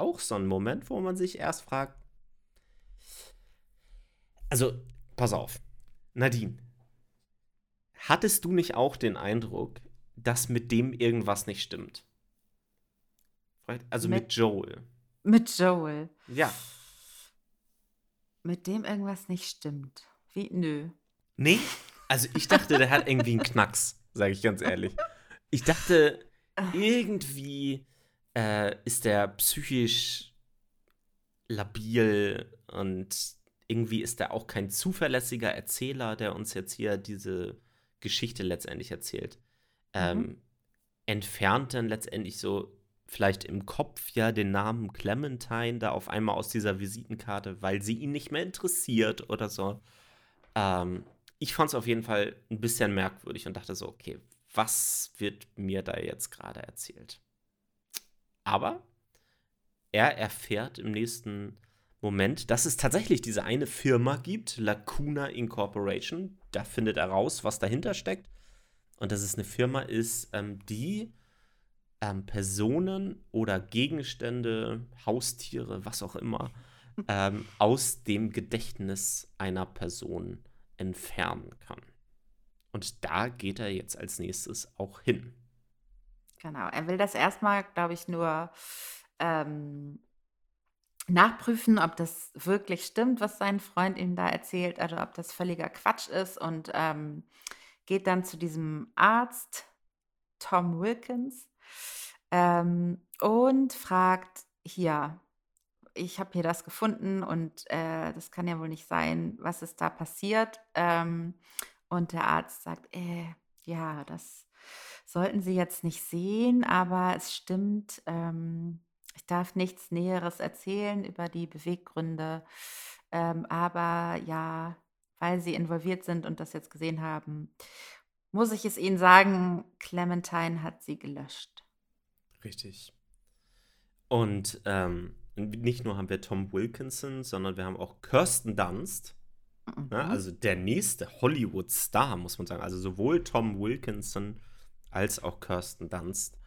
auch so ein Moment, wo man sich erst fragt, also, pass auf, Nadine, hattest du nicht auch den Eindruck, dass mit dem irgendwas nicht stimmt? Also mit, mit Joel. Mit Joel. Ja. Mit dem irgendwas nicht stimmt. Wie? Nö. Nee, also ich dachte, der hat irgendwie einen Knacks, sage ich ganz ehrlich. Ich dachte, irgendwie äh, ist der psychisch labil und irgendwie ist er auch kein zuverlässiger Erzähler, der uns jetzt hier diese Geschichte letztendlich erzählt. Ähm, mhm. Entfernt dann letztendlich so vielleicht im Kopf ja den Namen Clementine da auf einmal aus dieser Visitenkarte, weil sie ihn nicht mehr interessiert oder so. Ähm, ich fand es auf jeden Fall ein bisschen merkwürdig und dachte so, okay, was wird mir da jetzt gerade erzählt? Aber er erfährt im nächsten Moment, dass es tatsächlich diese eine Firma gibt, Lacuna Incorporation. Da findet er raus, was dahinter steckt. Und dass es eine Firma ist, ähm, die ähm, Personen oder Gegenstände, Haustiere, was auch immer, ähm, aus dem Gedächtnis einer Person entfernen kann. Und da geht er jetzt als nächstes auch hin. Genau, er will das erstmal, glaube ich, nur ähm, nachprüfen, ob das wirklich stimmt, was sein Freund ihm da erzählt, also ob das völliger Quatsch ist und ähm, geht dann zu diesem Arzt, Tom Wilkins, ähm, und fragt, hier, ich habe hier das gefunden und äh, das kann ja wohl nicht sein, was ist da passiert? Ähm, und der Arzt sagt, äh, ja, das sollten Sie jetzt nicht sehen, aber es stimmt, ähm, ich darf nichts Näheres erzählen über die Beweggründe. Ähm, aber ja, weil Sie involviert sind und das jetzt gesehen haben, muss ich es Ihnen sagen, Clementine hat sie gelöscht. Richtig. Und ähm, nicht nur haben wir Tom Wilkinson, sondern wir haben auch Kirsten Dunst. Ne? Mhm. Ne? Also der nächste Hollywood-Star, muss man sagen. Also sowohl Tom Wilkinson als auch Kirsten Dunst,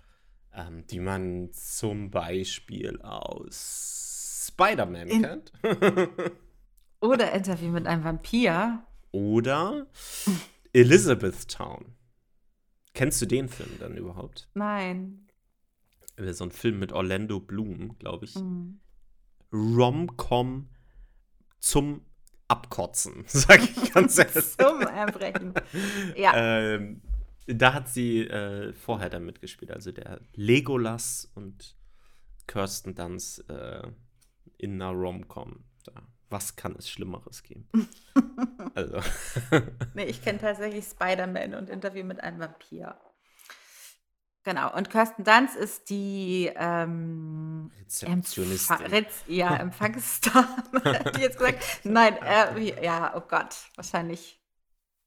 ähm, die man zum Beispiel aus Spider-Man kennt. Oder Interview mit einem Vampir. Oder Elizabethtown. Kennst du den Film dann überhaupt? Nein. Äh, So ein Film mit Orlando Bloom, glaube ich. Hm. Rom-Com zum Abkotzen, sag ich ganz ehrlich. Zum Erbrechen. Ja. Ähm, da hat sie äh, vorher dann mitgespielt. Also der Legolas und Kirsten Dunst äh, in einer Rom-Com. Da. Was kann es Schlimmeres geben? also, Nee, ich kenne tatsächlich Spider-Man und Interview mit einem Vampir. Genau. Und Kirsten Dunst ist die ähm, Rezeptionistin. Empfa Rez ja, Empfangsstar. Hätte ich jetzt gesagt. Nein, äh, ja, oh Gott, wahrscheinlich.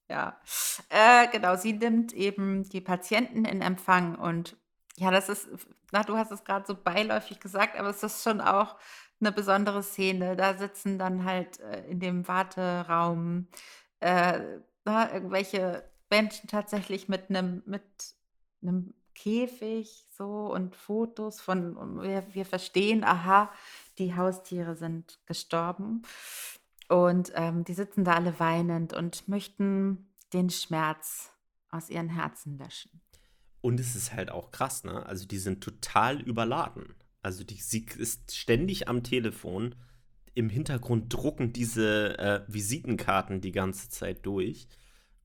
Ja. Äh, genau, sie nimmt eben die Patienten in Empfang und ja, das ist, na, du hast es gerade so beiläufig gesagt, aber es ist schon auch eine besondere Szene. Da sitzen dann halt äh, in dem Warteraum äh, na, irgendwelche Menschen tatsächlich mit einem mit einem Käfig so und Fotos von wir, wir verstehen, aha, die Haustiere sind gestorben und ähm, die sitzen da alle weinend und möchten den Schmerz aus ihren Herzen löschen. Und es ist halt auch krass, ne? Also die sind total überladen. Also die, sie ist ständig am Telefon. Im Hintergrund drucken diese äh, Visitenkarten die ganze Zeit durch.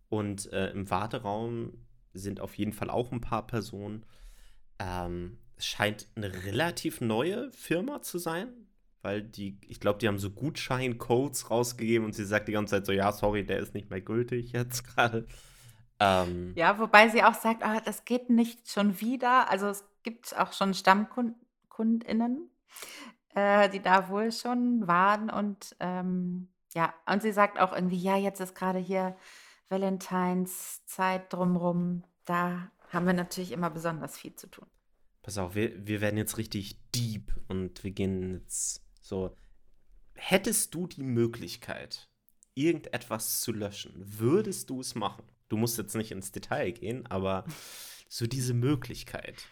Und äh, im Warteraum sind auf jeden Fall auch ein paar Personen. Ähm, es scheint eine relativ neue Firma zu sein, weil die, ich glaube, die haben so Gutscheincodes rausgegeben und sie sagt die ganze Zeit so, ja, sorry, der ist nicht mehr gültig jetzt gerade. Ähm, Ja, wobei sie auch sagt, ah, das geht nicht schon wieder. Also es gibt auch schon StammkundInnen, äh, die da wohl schon waren. Und ähm, ja, und sie sagt auch irgendwie, ja, jetzt ist gerade hier Valentinszeit drumrum. Da haben wir natürlich immer besonders viel zu tun. Pass auf, wir, wir werden jetzt richtig deep und wir gehen jetzt so. Hättest du die Möglichkeit, irgendetwas zu löschen, würdest du es machen? Du musst jetzt nicht ins Detail gehen, aber so diese Möglichkeit.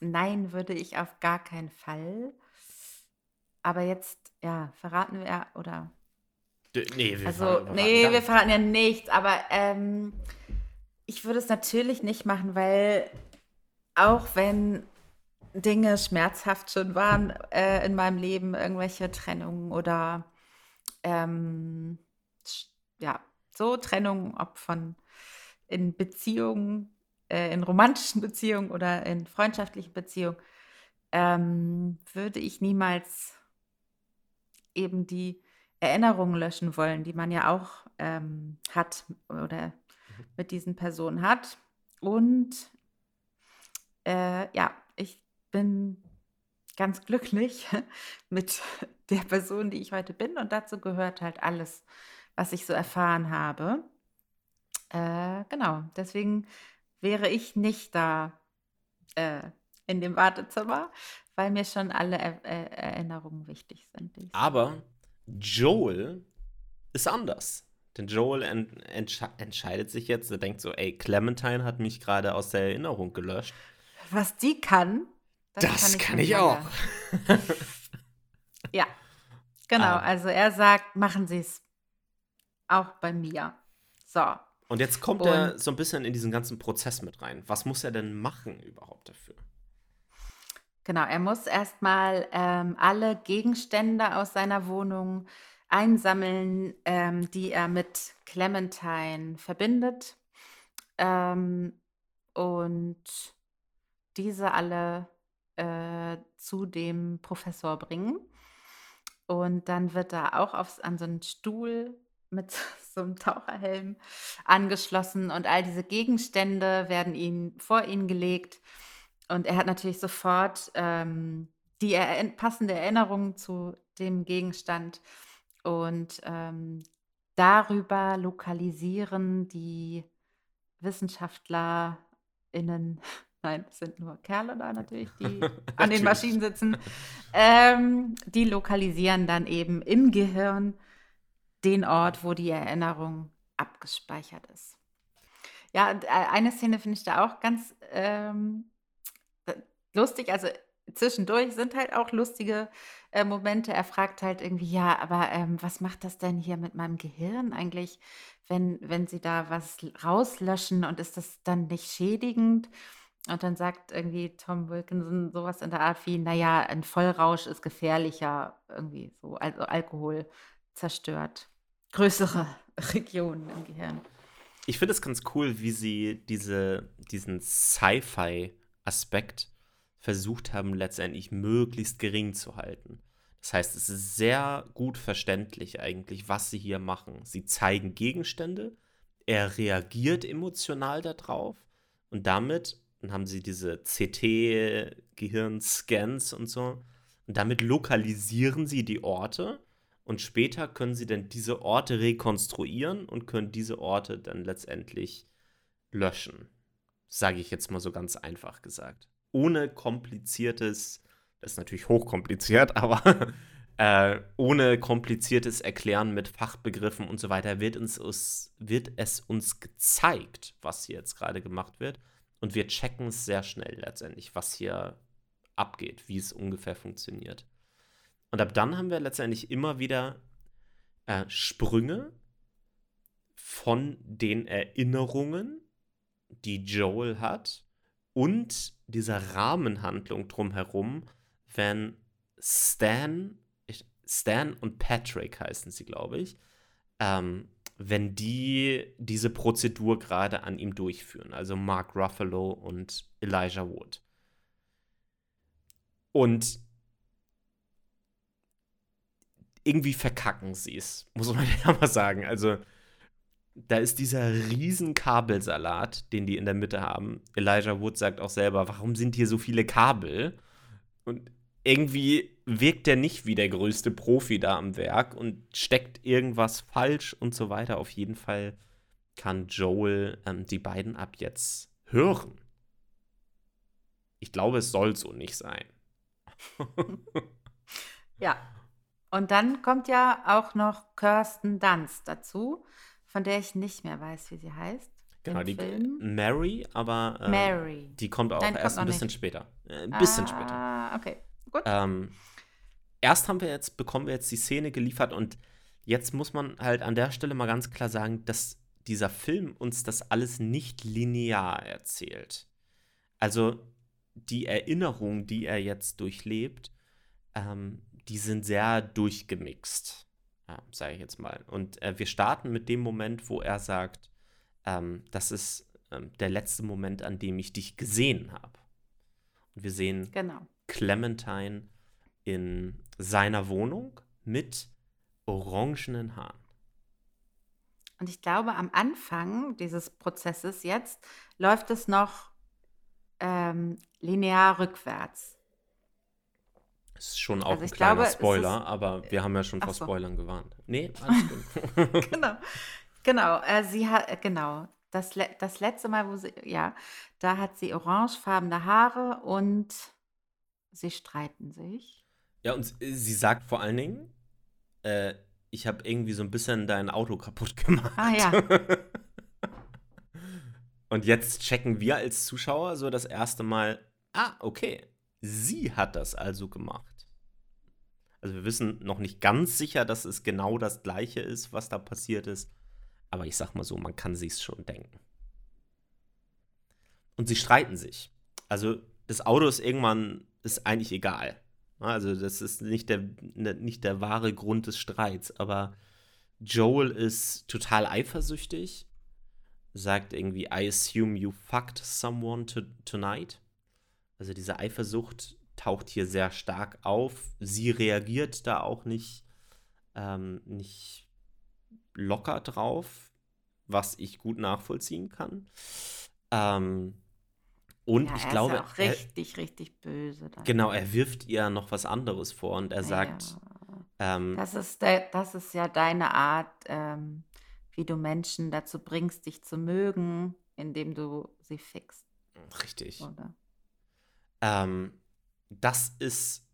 Nein, würde ich auf gar keinen Fall. Aber jetzt, ja, verraten wir oder nee, wir Also, verraten- nee, wir verraten ja nichts, aber ähm, ich würde es natürlich nicht machen, weil auch wenn Dinge schmerzhaft schon waren äh, in meinem Leben, irgendwelche Trennungen oder ähm, ja, so Trennungen, ob von in Beziehungen, äh, in romantischen Beziehungen oder in freundschaftlichen Beziehungen, ähm, würde ich niemals eben die Erinnerungen löschen wollen, die man ja auch ähm, hat oder mit diesen Personen hat. Und äh, ja, ich bin ganz glücklich mit der Person, die ich heute bin. Und dazu gehört halt alles, was ich so erfahren habe. Äh, genau, deswegen wäre ich nicht da äh, in dem Wartezimmer, weil mir schon alle er äh, Erinnerungen wichtig sind. Aber Joel ist anders. Denn Joel en entsche entscheidet sich jetzt, er denkt so, ey, Clementine hat mich gerade aus der Erinnerung gelöscht. Was die kann, Das kann schon ich lange. auch. Ja, genau. Ah. Also er sagt, machen Sie es auch bei mir. So, Und jetzt kommt er Und- so ein bisschen in diesen ganzen Prozess mit rein. Was muss er denn machen überhaupt dafür? Genau. Er muss erstmal ähm, alle Gegenstände aus seiner Wohnung einsammeln, ähm, die er mit Clementine verbindet. Ähm, und diese alle äh, zu dem Professor bringen. Und dann wird er auch aufs, an so einen Stuhl mit so einem Taucherhelm angeschlossen und all diese Gegenstände werden ihm vor ihn gelegt. Und er hat natürlich sofort ähm, die er passende Erinnerung zu dem Gegenstand. Und ähm, darüber lokalisieren die WissenschaftlerInnen, nein, es sind nur Kerle da natürlich, die an den. Maschinen sitzen, ähm, die lokalisieren dann eben im Gehirn den Ort, wo die Erinnerung abgespeichert ist. Ja, und äh, eine Szene finde ich da auch ganz ähm, äh, lustig. Also zwischendurch sind halt auch lustige äh, Momente. Er fragt halt irgendwie, ja, aber ähm, was macht das denn hier mit meinem Gehirn eigentlich, wenn, wenn sie da was rauslöschen und ist das dann nicht schädigend? Und dann sagt irgendwie Tom Wilkinson sowas in der Art wie, naja, ein Vollrausch ist gefährlicher, irgendwie so, also Alkohol zerstört größere Regionen im Gehirn. Ich finde es ganz cool, wie sie diese, diesen Sci-Fi-Aspekt versucht haben, letztendlich möglichst gering zu halten. Das heißt, es ist sehr gut verständlich eigentlich, was sie hier machen. Sie zeigen Gegenstände, er reagiert emotional darauf und damit dann haben sie diese CT-Gehirnscans und so. Und damit lokalisieren sie die Orte und später können sie dann diese Orte rekonstruieren und können diese Orte dann letztendlich löschen. Sage ich jetzt mal so ganz einfach gesagt. Ohne kompliziertes, das ist natürlich hochkompliziert, aber äh, ohne kompliziertes Erklären mit Fachbegriffen und so weiter wird, uns, wird es uns gezeigt, was hier jetzt gerade gemacht wird. Und wir checken es sehr schnell letztendlich, was hier abgeht, wie es ungefähr funktioniert. Und ab dann haben wir letztendlich immer wieder äh, Sprünge von den Erinnerungen, die Joel hat, und dieser Rahmenhandlung drumherum, wenn Stan, Stan und Patrick heißen sie, glaube ich, ähm, wenn die diese Prozedur gerade an ihm durchführen, also Mark Ruffalo und Elijah Wood. Und irgendwie verkacken sie es, muss man ja mal sagen. Also, da ist dieser riesen Kabelsalat, den die in der Mitte haben. Elijah Wood sagt auch selber, warum sind hier so viele Kabel? Und irgendwie wirkt er nicht wie der größte Profi da am Werk und steckt irgendwas falsch und so weiter. Auf jeden Fall kann Joel ähm, die beiden ab jetzt hören. Ich glaube, es soll so nicht sein. ja, und dann kommt ja auch noch Kirsten Dunst dazu, von der ich nicht mehr weiß, wie sie heißt. Genau, die Film. Mary, aber äh, Mary. die kommt auch Nein, erst kommt ein bisschen nicht. später. Äh, ein bisschen ah, später. Okay, gut. Ähm, erst haben wir jetzt, bekommen wir jetzt die Szene geliefert und jetzt muss man halt an der Stelle mal ganz klar sagen, dass dieser Film uns das alles nicht linear erzählt. Also die Erinnerung, die er jetzt durchlebt, ähm, die sind sehr durchgemixt, ja, sage ich jetzt mal. Und äh, wir starten mit dem Moment, wo er sagt, ähm, das ist ähm, der letzte Moment, an dem ich dich gesehen habe. Und wir sehen genau. Clementine in seiner Wohnung mit orangenen Haaren. Und ich glaube, am Anfang dieses Prozesses jetzt läuft es noch ähm, linear rückwärts. Das ist schon auch also ein kleiner glaube, Spoiler, ist, aber wir haben ja schon vor so. Spoilern gewarnt. Nee, alles gut. genau. Genau, äh, sie hat, äh, genau. Das, das letzte Mal, wo sie, ja, da hat sie orangefarbene Haare und sie streiten sich. Ja, und sie sagt vor allen Dingen, äh, ich habe irgendwie so ein bisschen dein Auto kaputt gemacht. Ah ja. und jetzt checken wir als Zuschauer so das erste Mal, ah, okay, Sie hat das also gemacht. Also wir wissen noch nicht ganz sicher, dass es genau das gleiche ist, was da passiert ist. Aber ich sag mal so, man kann sich's schon denken. Und sie streiten sich. Also das Auto ist irgendwann, ist eigentlich egal. Also das ist nicht der, ne, nicht der wahre Grund des Streits. Aber Joel ist total eifersüchtig. Sagt irgendwie, I assume you fucked someone to tonight. Also diese Eifersucht taucht hier sehr stark auf. Sie reagiert da auch nicht, ähm, nicht locker drauf, was ich gut nachvollziehen kann. Ähm, und ja, ich er glaube. Ist auch richtig, er, richtig böse. Dann. Genau, er wirft ihr noch was anderes vor und er sagt. Ja. Ähm, das, ist der, das ist ja deine Art, ähm, wie du Menschen dazu bringst, dich zu mögen, indem du sie fixst. Richtig. Ähm, das ist,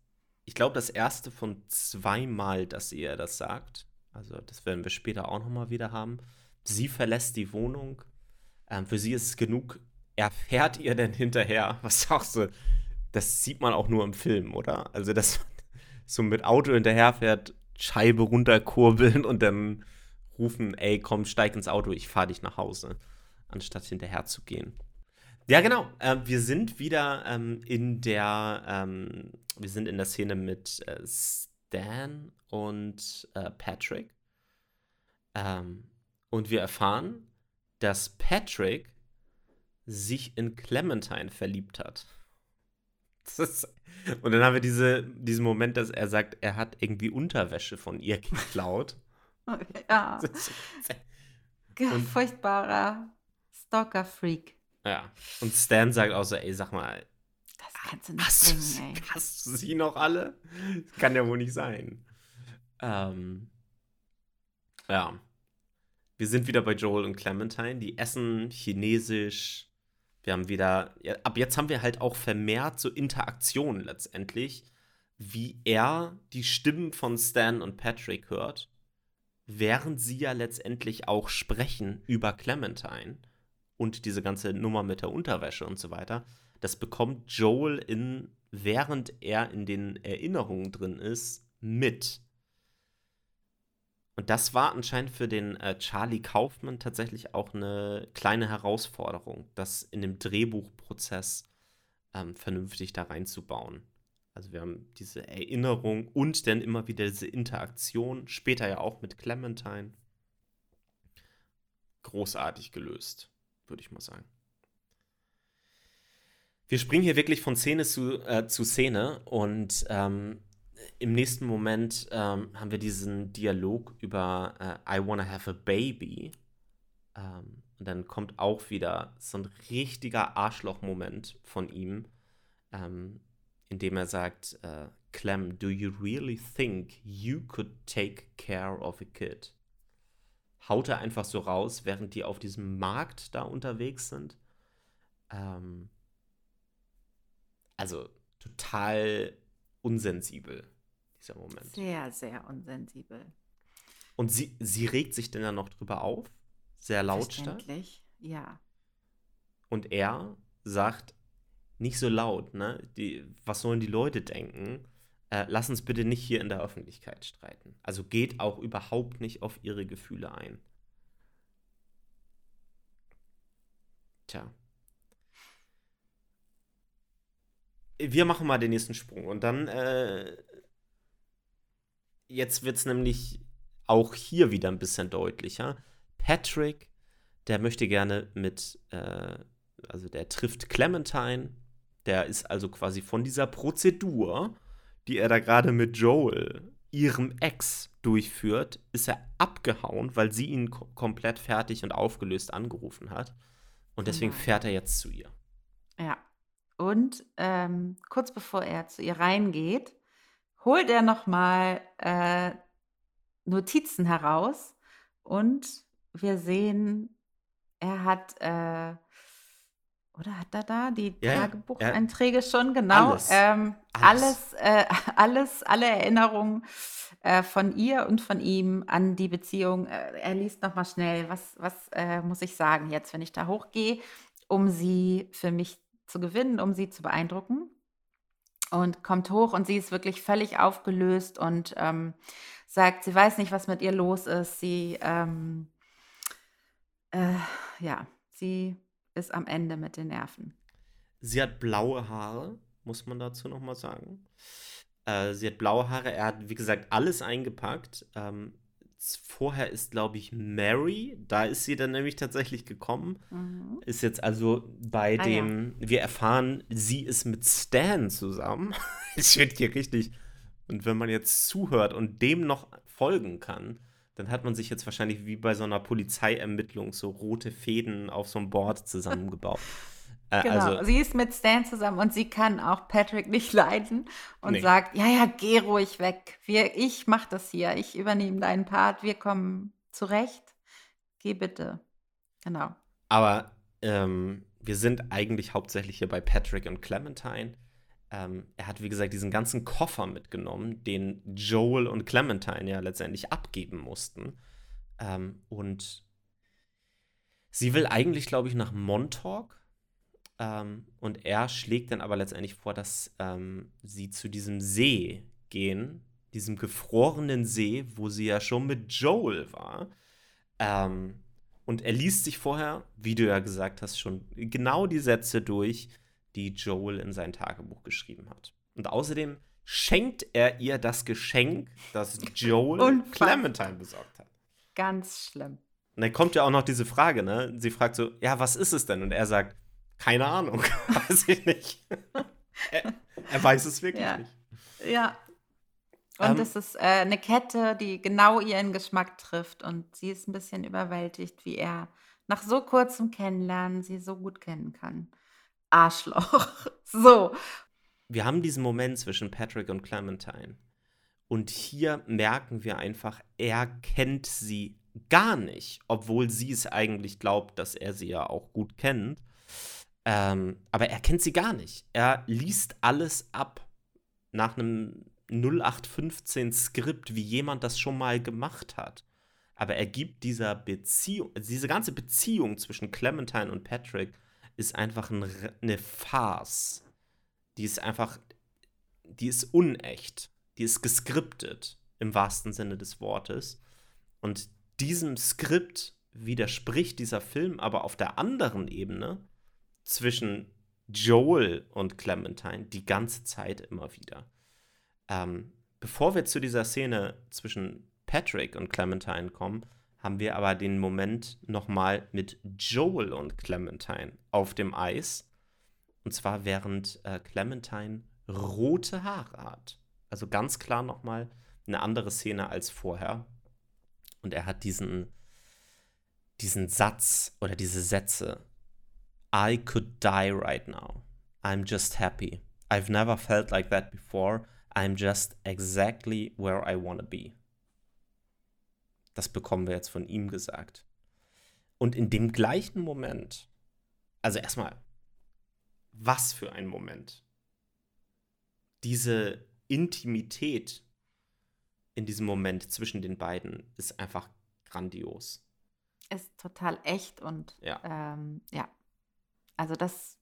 ich glaube, das erste von zweimal, dass ihr das sagt. Also, das werden wir später auch nochmal wieder haben. Sie verlässt die Wohnung. Ähm, für sie ist es genug. Er fährt ihr denn hinterher, was auch so, das sieht man auch nur im Film, oder? Also, das, so mit Auto hinterherfährt, Scheibe runterkurbeln und dann rufen, ey, komm, steig ins Auto, ich fahr dich nach Hause, anstatt hinterher zu gehen. Ja, genau. Äh, wir sind wieder ähm, in der, ähm, wir sind in der Szene mit äh, Stan und äh, Patrick. Ähm, und wir erfahren, dass Patrick sich in Clementine verliebt hat. Ist, und dann haben wir diese, diesen Moment, dass er sagt, er hat irgendwie Unterwäsche von ihr geklaut. ja. Und, Furchtbarer Stalker-Freak. Ja. Und Stan sagt auch so, ey, sag mal. Das kannst du nicht hast bringen, ey. Hast du sie noch alle? Kann ja wohl nicht sein. Ähm, ja. Wir sind wieder bei Joel und Clementine. Die essen chinesisch. Wir haben wieder, ja, ab jetzt haben wir halt auch vermehrt so Interaktionen letztendlich, wie er die Stimmen von Stan und Patrick hört, während sie ja letztendlich auch sprechen über Clementine und diese ganze Nummer mit der Unterwäsche und so weiter. Das bekommt Joel in, während er in den Erinnerungen drin ist, mit. Und das war anscheinend für den äh, Charlie Kaufman tatsächlich auch eine kleine Herausforderung, das in dem Drehbuchprozess ähm, vernünftig da reinzubauen. Also wir haben diese Erinnerung und dann immer wieder diese Interaktion, später ja auch mit Clementine. Großartig gelöst, würde ich mal sagen. Wir springen hier wirklich von Szene zu, äh, zu Szene und ähm, im nächsten Moment ähm, haben wir diesen Dialog über äh, I wanna have a baby. Ähm, und dann kommt auch wieder so ein richtiger Arschloch-Moment von ihm, ähm, in dem er sagt, äh, Clem, do you really think you could take care of a kid? Haut er einfach so raus, während die auf diesem Markt da unterwegs sind. Ähm, also total unsensibel dieser Moment. Sehr, sehr unsensibel. Und sie, sie regt sich denn dann noch drüber auf? Sehr lautstark? ja. Und er sagt, nicht so laut, ne? Die, was sollen die Leute denken? Äh, lass uns bitte nicht hier in der Öffentlichkeit streiten. Also geht auch überhaupt nicht auf ihre Gefühle ein. Tja. Wir machen mal den nächsten Sprung und dann äh, jetzt wird es nämlich auch hier wieder ein bisschen deutlicher. Patrick, der möchte gerne mit, äh, also der trifft Clementine, der ist also quasi von dieser Prozedur, die er da gerade mit Joel, ihrem Ex, durchführt, ist er abgehauen, weil sie ihn komplett fertig und aufgelöst angerufen hat. Und deswegen genau. fährt er jetzt zu ihr. Ja. Und ähm, kurz bevor er zu ihr reingeht, holt er nochmal äh, Notizen heraus und wir sehen, er hat, äh, oder hat er da die ja, Tagebucheinträge schon? Genau. Alles, ähm, alles. Alles, äh, alles, alle Erinnerungen äh, von ihr und von ihm an die Beziehung. Äh, er liest nochmal schnell, was, was äh, muss ich sagen jetzt, wenn ich da hochgehe, um sie für mich zu gewinnen, um sie zu beeindrucken und kommt hoch und sie ist wirklich völlig aufgelöst und ähm, sagt, sie weiß nicht, was mit ihr los ist. Sie, ähm, äh, ja, sie ist am Ende mit den Nerven. Sie hat blaue Haare, muss man dazu nochmal sagen. Äh, sie hat blaue Haare. Er hat, wie gesagt, alles eingepackt. Ähm, vorher ist, glaube ich, Mary. Da ist sie dann nämlich tatsächlich gekommen. Mhm. Ist jetzt also bei ah, dem, ja. wir erfahren, sie ist mit Stan zusammen. Es wird hier richtig. Und wenn man jetzt zuhört und dem noch folgen kann, dann hat man sich jetzt wahrscheinlich wie bei so einer Polizeiermittlung so rote Fäden auf so einem Board zusammengebaut. Äh, genau, also, sie ist mit Stan zusammen und sie kann auch Patrick nicht leiden und nee. sagt, ja, ja, geh ruhig weg. Wir, ich mach das hier, ich übernehme deinen Part, wir kommen zurecht. Geh bitte. Genau. Aber ähm, wir sind eigentlich hauptsächlich hier bei Patrick und Clementine. Ähm, er hat, wie gesagt, diesen ganzen Koffer mitgenommen, den Joel und Clementine ja letztendlich abgeben mussten. Ähm, und sie will eigentlich, glaube ich, nach Montauk ähm, und er schlägt dann aber letztendlich vor, dass ähm, sie zu diesem See gehen, diesem gefrorenen See, wo sie ja schon mit Joel war. Ähm, und er liest sich vorher, wie du ja gesagt hast, schon genau die Sätze durch, die Joel in sein Tagebuch geschrieben hat. Und außerdem schenkt er ihr das Geschenk, das Joel Clementine besorgt hat. Ganz schlimm. Und dann kommt ja auch noch diese Frage, ne? Sie fragt so, ja, was ist es denn? Und er sagt, keine Ahnung, weiß ich nicht. er, er, weiß es wirklich ja. nicht. Ja. Und ähm, es ist äh, eine Kette, die genau ihren Geschmack trifft. Und sie ist ein bisschen überwältigt, wie er nach so kurzem Kennenlernen sie so gut kennen kann. Arschloch. so. Wir haben diesen Moment zwischen Patrick und Clementine. Und hier merken wir einfach, er kennt sie gar nicht, obwohl sie es eigentlich glaubt, dass er sie ja auch gut kennt. Ähm, aber er kennt sie gar nicht. Er liest alles ab nach einem 0815 Skript, wie jemand das schon mal gemacht hat. Aber er gibt dieser Beziehung, also diese ganze Beziehung zwischen Clementine und Patrick ist einfach ein, eine Farce. Die ist einfach, die ist unecht. Die ist geskriptet im wahrsten Sinne des Wortes. Und diesem Skript widerspricht dieser Film aber auf der anderen Ebene zwischen Joel und Clementine die ganze Zeit immer wieder. Ähm, bevor wir zu dieser Szene zwischen Patrick und Clementine kommen, haben wir aber den Moment nochmal mit Joel und Clementine auf dem Eis. Und zwar während äh, Clementine rote Haare hat. Also ganz klar nochmal eine andere Szene als vorher. Und er hat diesen, diesen Satz oder diese Sätze. I could die right now. I'm just happy. I've never felt like that before. I'm just exactly where I want to be. Das bekommen wir jetzt von ihm gesagt. Und in dem gleichen Moment, also erstmal, was für ein Moment. Diese Intimität in diesem Moment zwischen den beiden ist einfach grandios. Ist total echt und ja, ähm, ja. also das,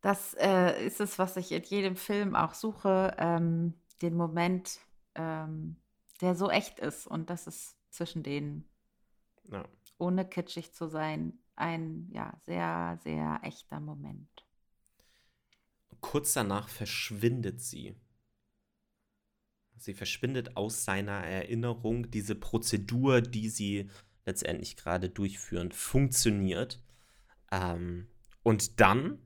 das äh, ist es, was ich in jedem Film auch suche, ähm, den Moment, ähm, der so echt ist und das ist zwischen denen, ja. ohne kitschig zu sein, ein ja sehr, sehr echter Moment. Kurz danach verschwindet sie Sie verschwindet aus seiner Erinnerung. Diese Prozedur, die sie letztendlich gerade durchführen, funktioniert. Ähm, und dann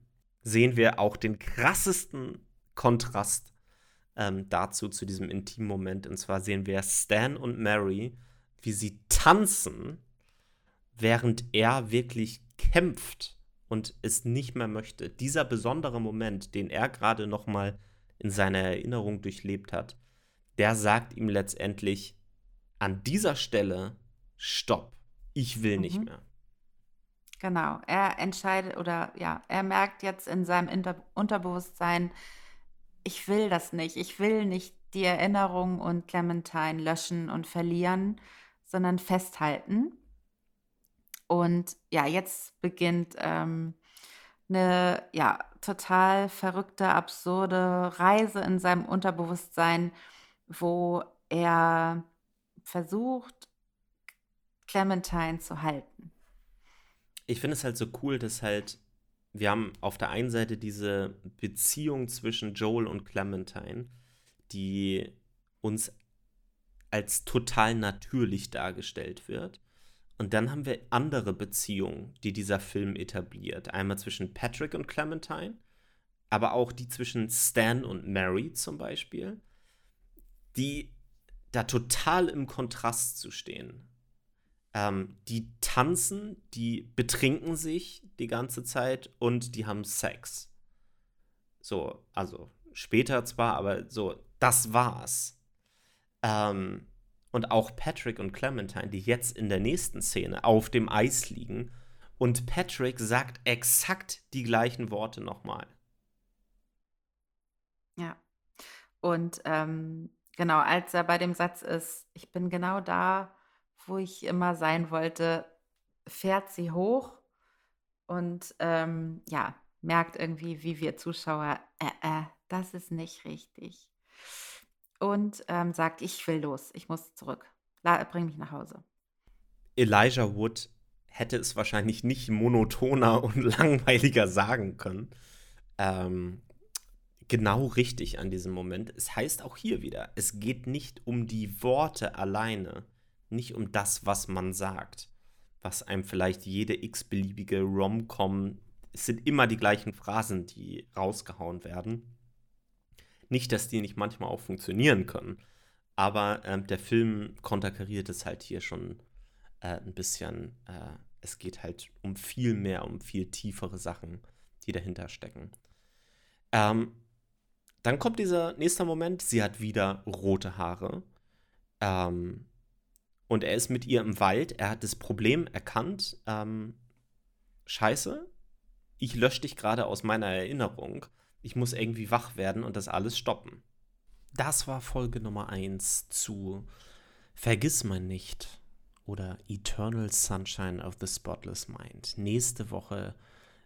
sehen wir auch den krassesten Kontrast ähm, dazu, zu diesem intimen Moment. Und zwar sehen wir Stan und Mary, wie sie tanzen, während er wirklich kämpft und es nicht mehr möchte. Dieser besondere Moment, den er gerade noch mal in seiner Erinnerung durchlebt hat, der sagt ihm letztendlich an dieser Stelle, stopp, ich will mhm. nicht mehr. Genau, er entscheidet oder ja, er merkt jetzt in seinem Inter Unterbewusstsein, ich will das nicht, ich will nicht die Erinnerung und Clementine löschen und verlieren, sondern festhalten. Und ja, jetzt beginnt ähm, eine ja, total verrückte, absurde Reise in seinem Unterbewusstsein, wo er versucht, Clementine zu halten. Ich finde es halt so cool, dass halt wir haben auf der einen Seite diese Beziehung zwischen Joel und Clementine, die uns als total natürlich dargestellt wird. Und dann haben wir andere Beziehungen, die dieser Film etabliert. Einmal zwischen Patrick und Clementine, aber auch die zwischen Stan und Mary zum Beispiel die da total im Kontrast zu stehen. Ähm, die tanzen, die betrinken sich die ganze Zeit und die haben Sex. So, also später zwar, aber so, das war's. Ähm, und auch Patrick und Clementine, die jetzt in der nächsten Szene auf dem Eis liegen. Und Patrick sagt exakt die gleichen Worte nochmal. Ja. Und ähm, Genau, als er bei dem Satz ist: „Ich bin genau da, wo ich immer sein wollte“, fährt sie hoch und, ähm, ja, merkt irgendwie, wie wir Zuschauer: „Äh, äh, das ist nicht richtig.“ und ähm, sagt, ich will los, ich muss zurück, La bring mich nach Hause. Elijah Wood hätte es wahrscheinlich nicht monotoner und langweiliger sagen können. Ähm, genau richtig an diesem Moment. Es heißt auch hier wieder, es geht nicht um die Worte alleine, nicht um das, was man sagt, was einem vielleicht jede x-beliebige Rom-Com, es sind immer die gleichen Phrasen, die rausgehauen werden. Nicht, dass die nicht manchmal auch funktionieren können, aber ähm, der Film konterkariert es halt hier schon äh, ein bisschen. Äh, es geht halt um viel mehr, um viel tiefere Sachen, die dahinter stecken. Ähm, dann kommt dieser nächste Moment, sie hat wieder rote Haare. Ähm, und er ist mit ihr im Wald. Er hat das Problem erkannt. Ähm, Scheiße, ich lösche dich gerade aus meiner Erinnerung. Ich muss irgendwie wach werden und das alles stoppen. Das war Folge Nummer 1 zu Vergiss mein nicht oder Eternal Sunshine of the Spotless Mind. Nächste Woche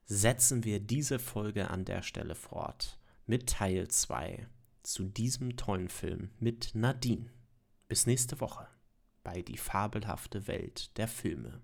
setzen wir diese Folge an der Stelle fort mit Teil 2 zu diesem tollen Film mit Nadine. Bis nächste Woche bei Die fabelhafte Welt der Filme.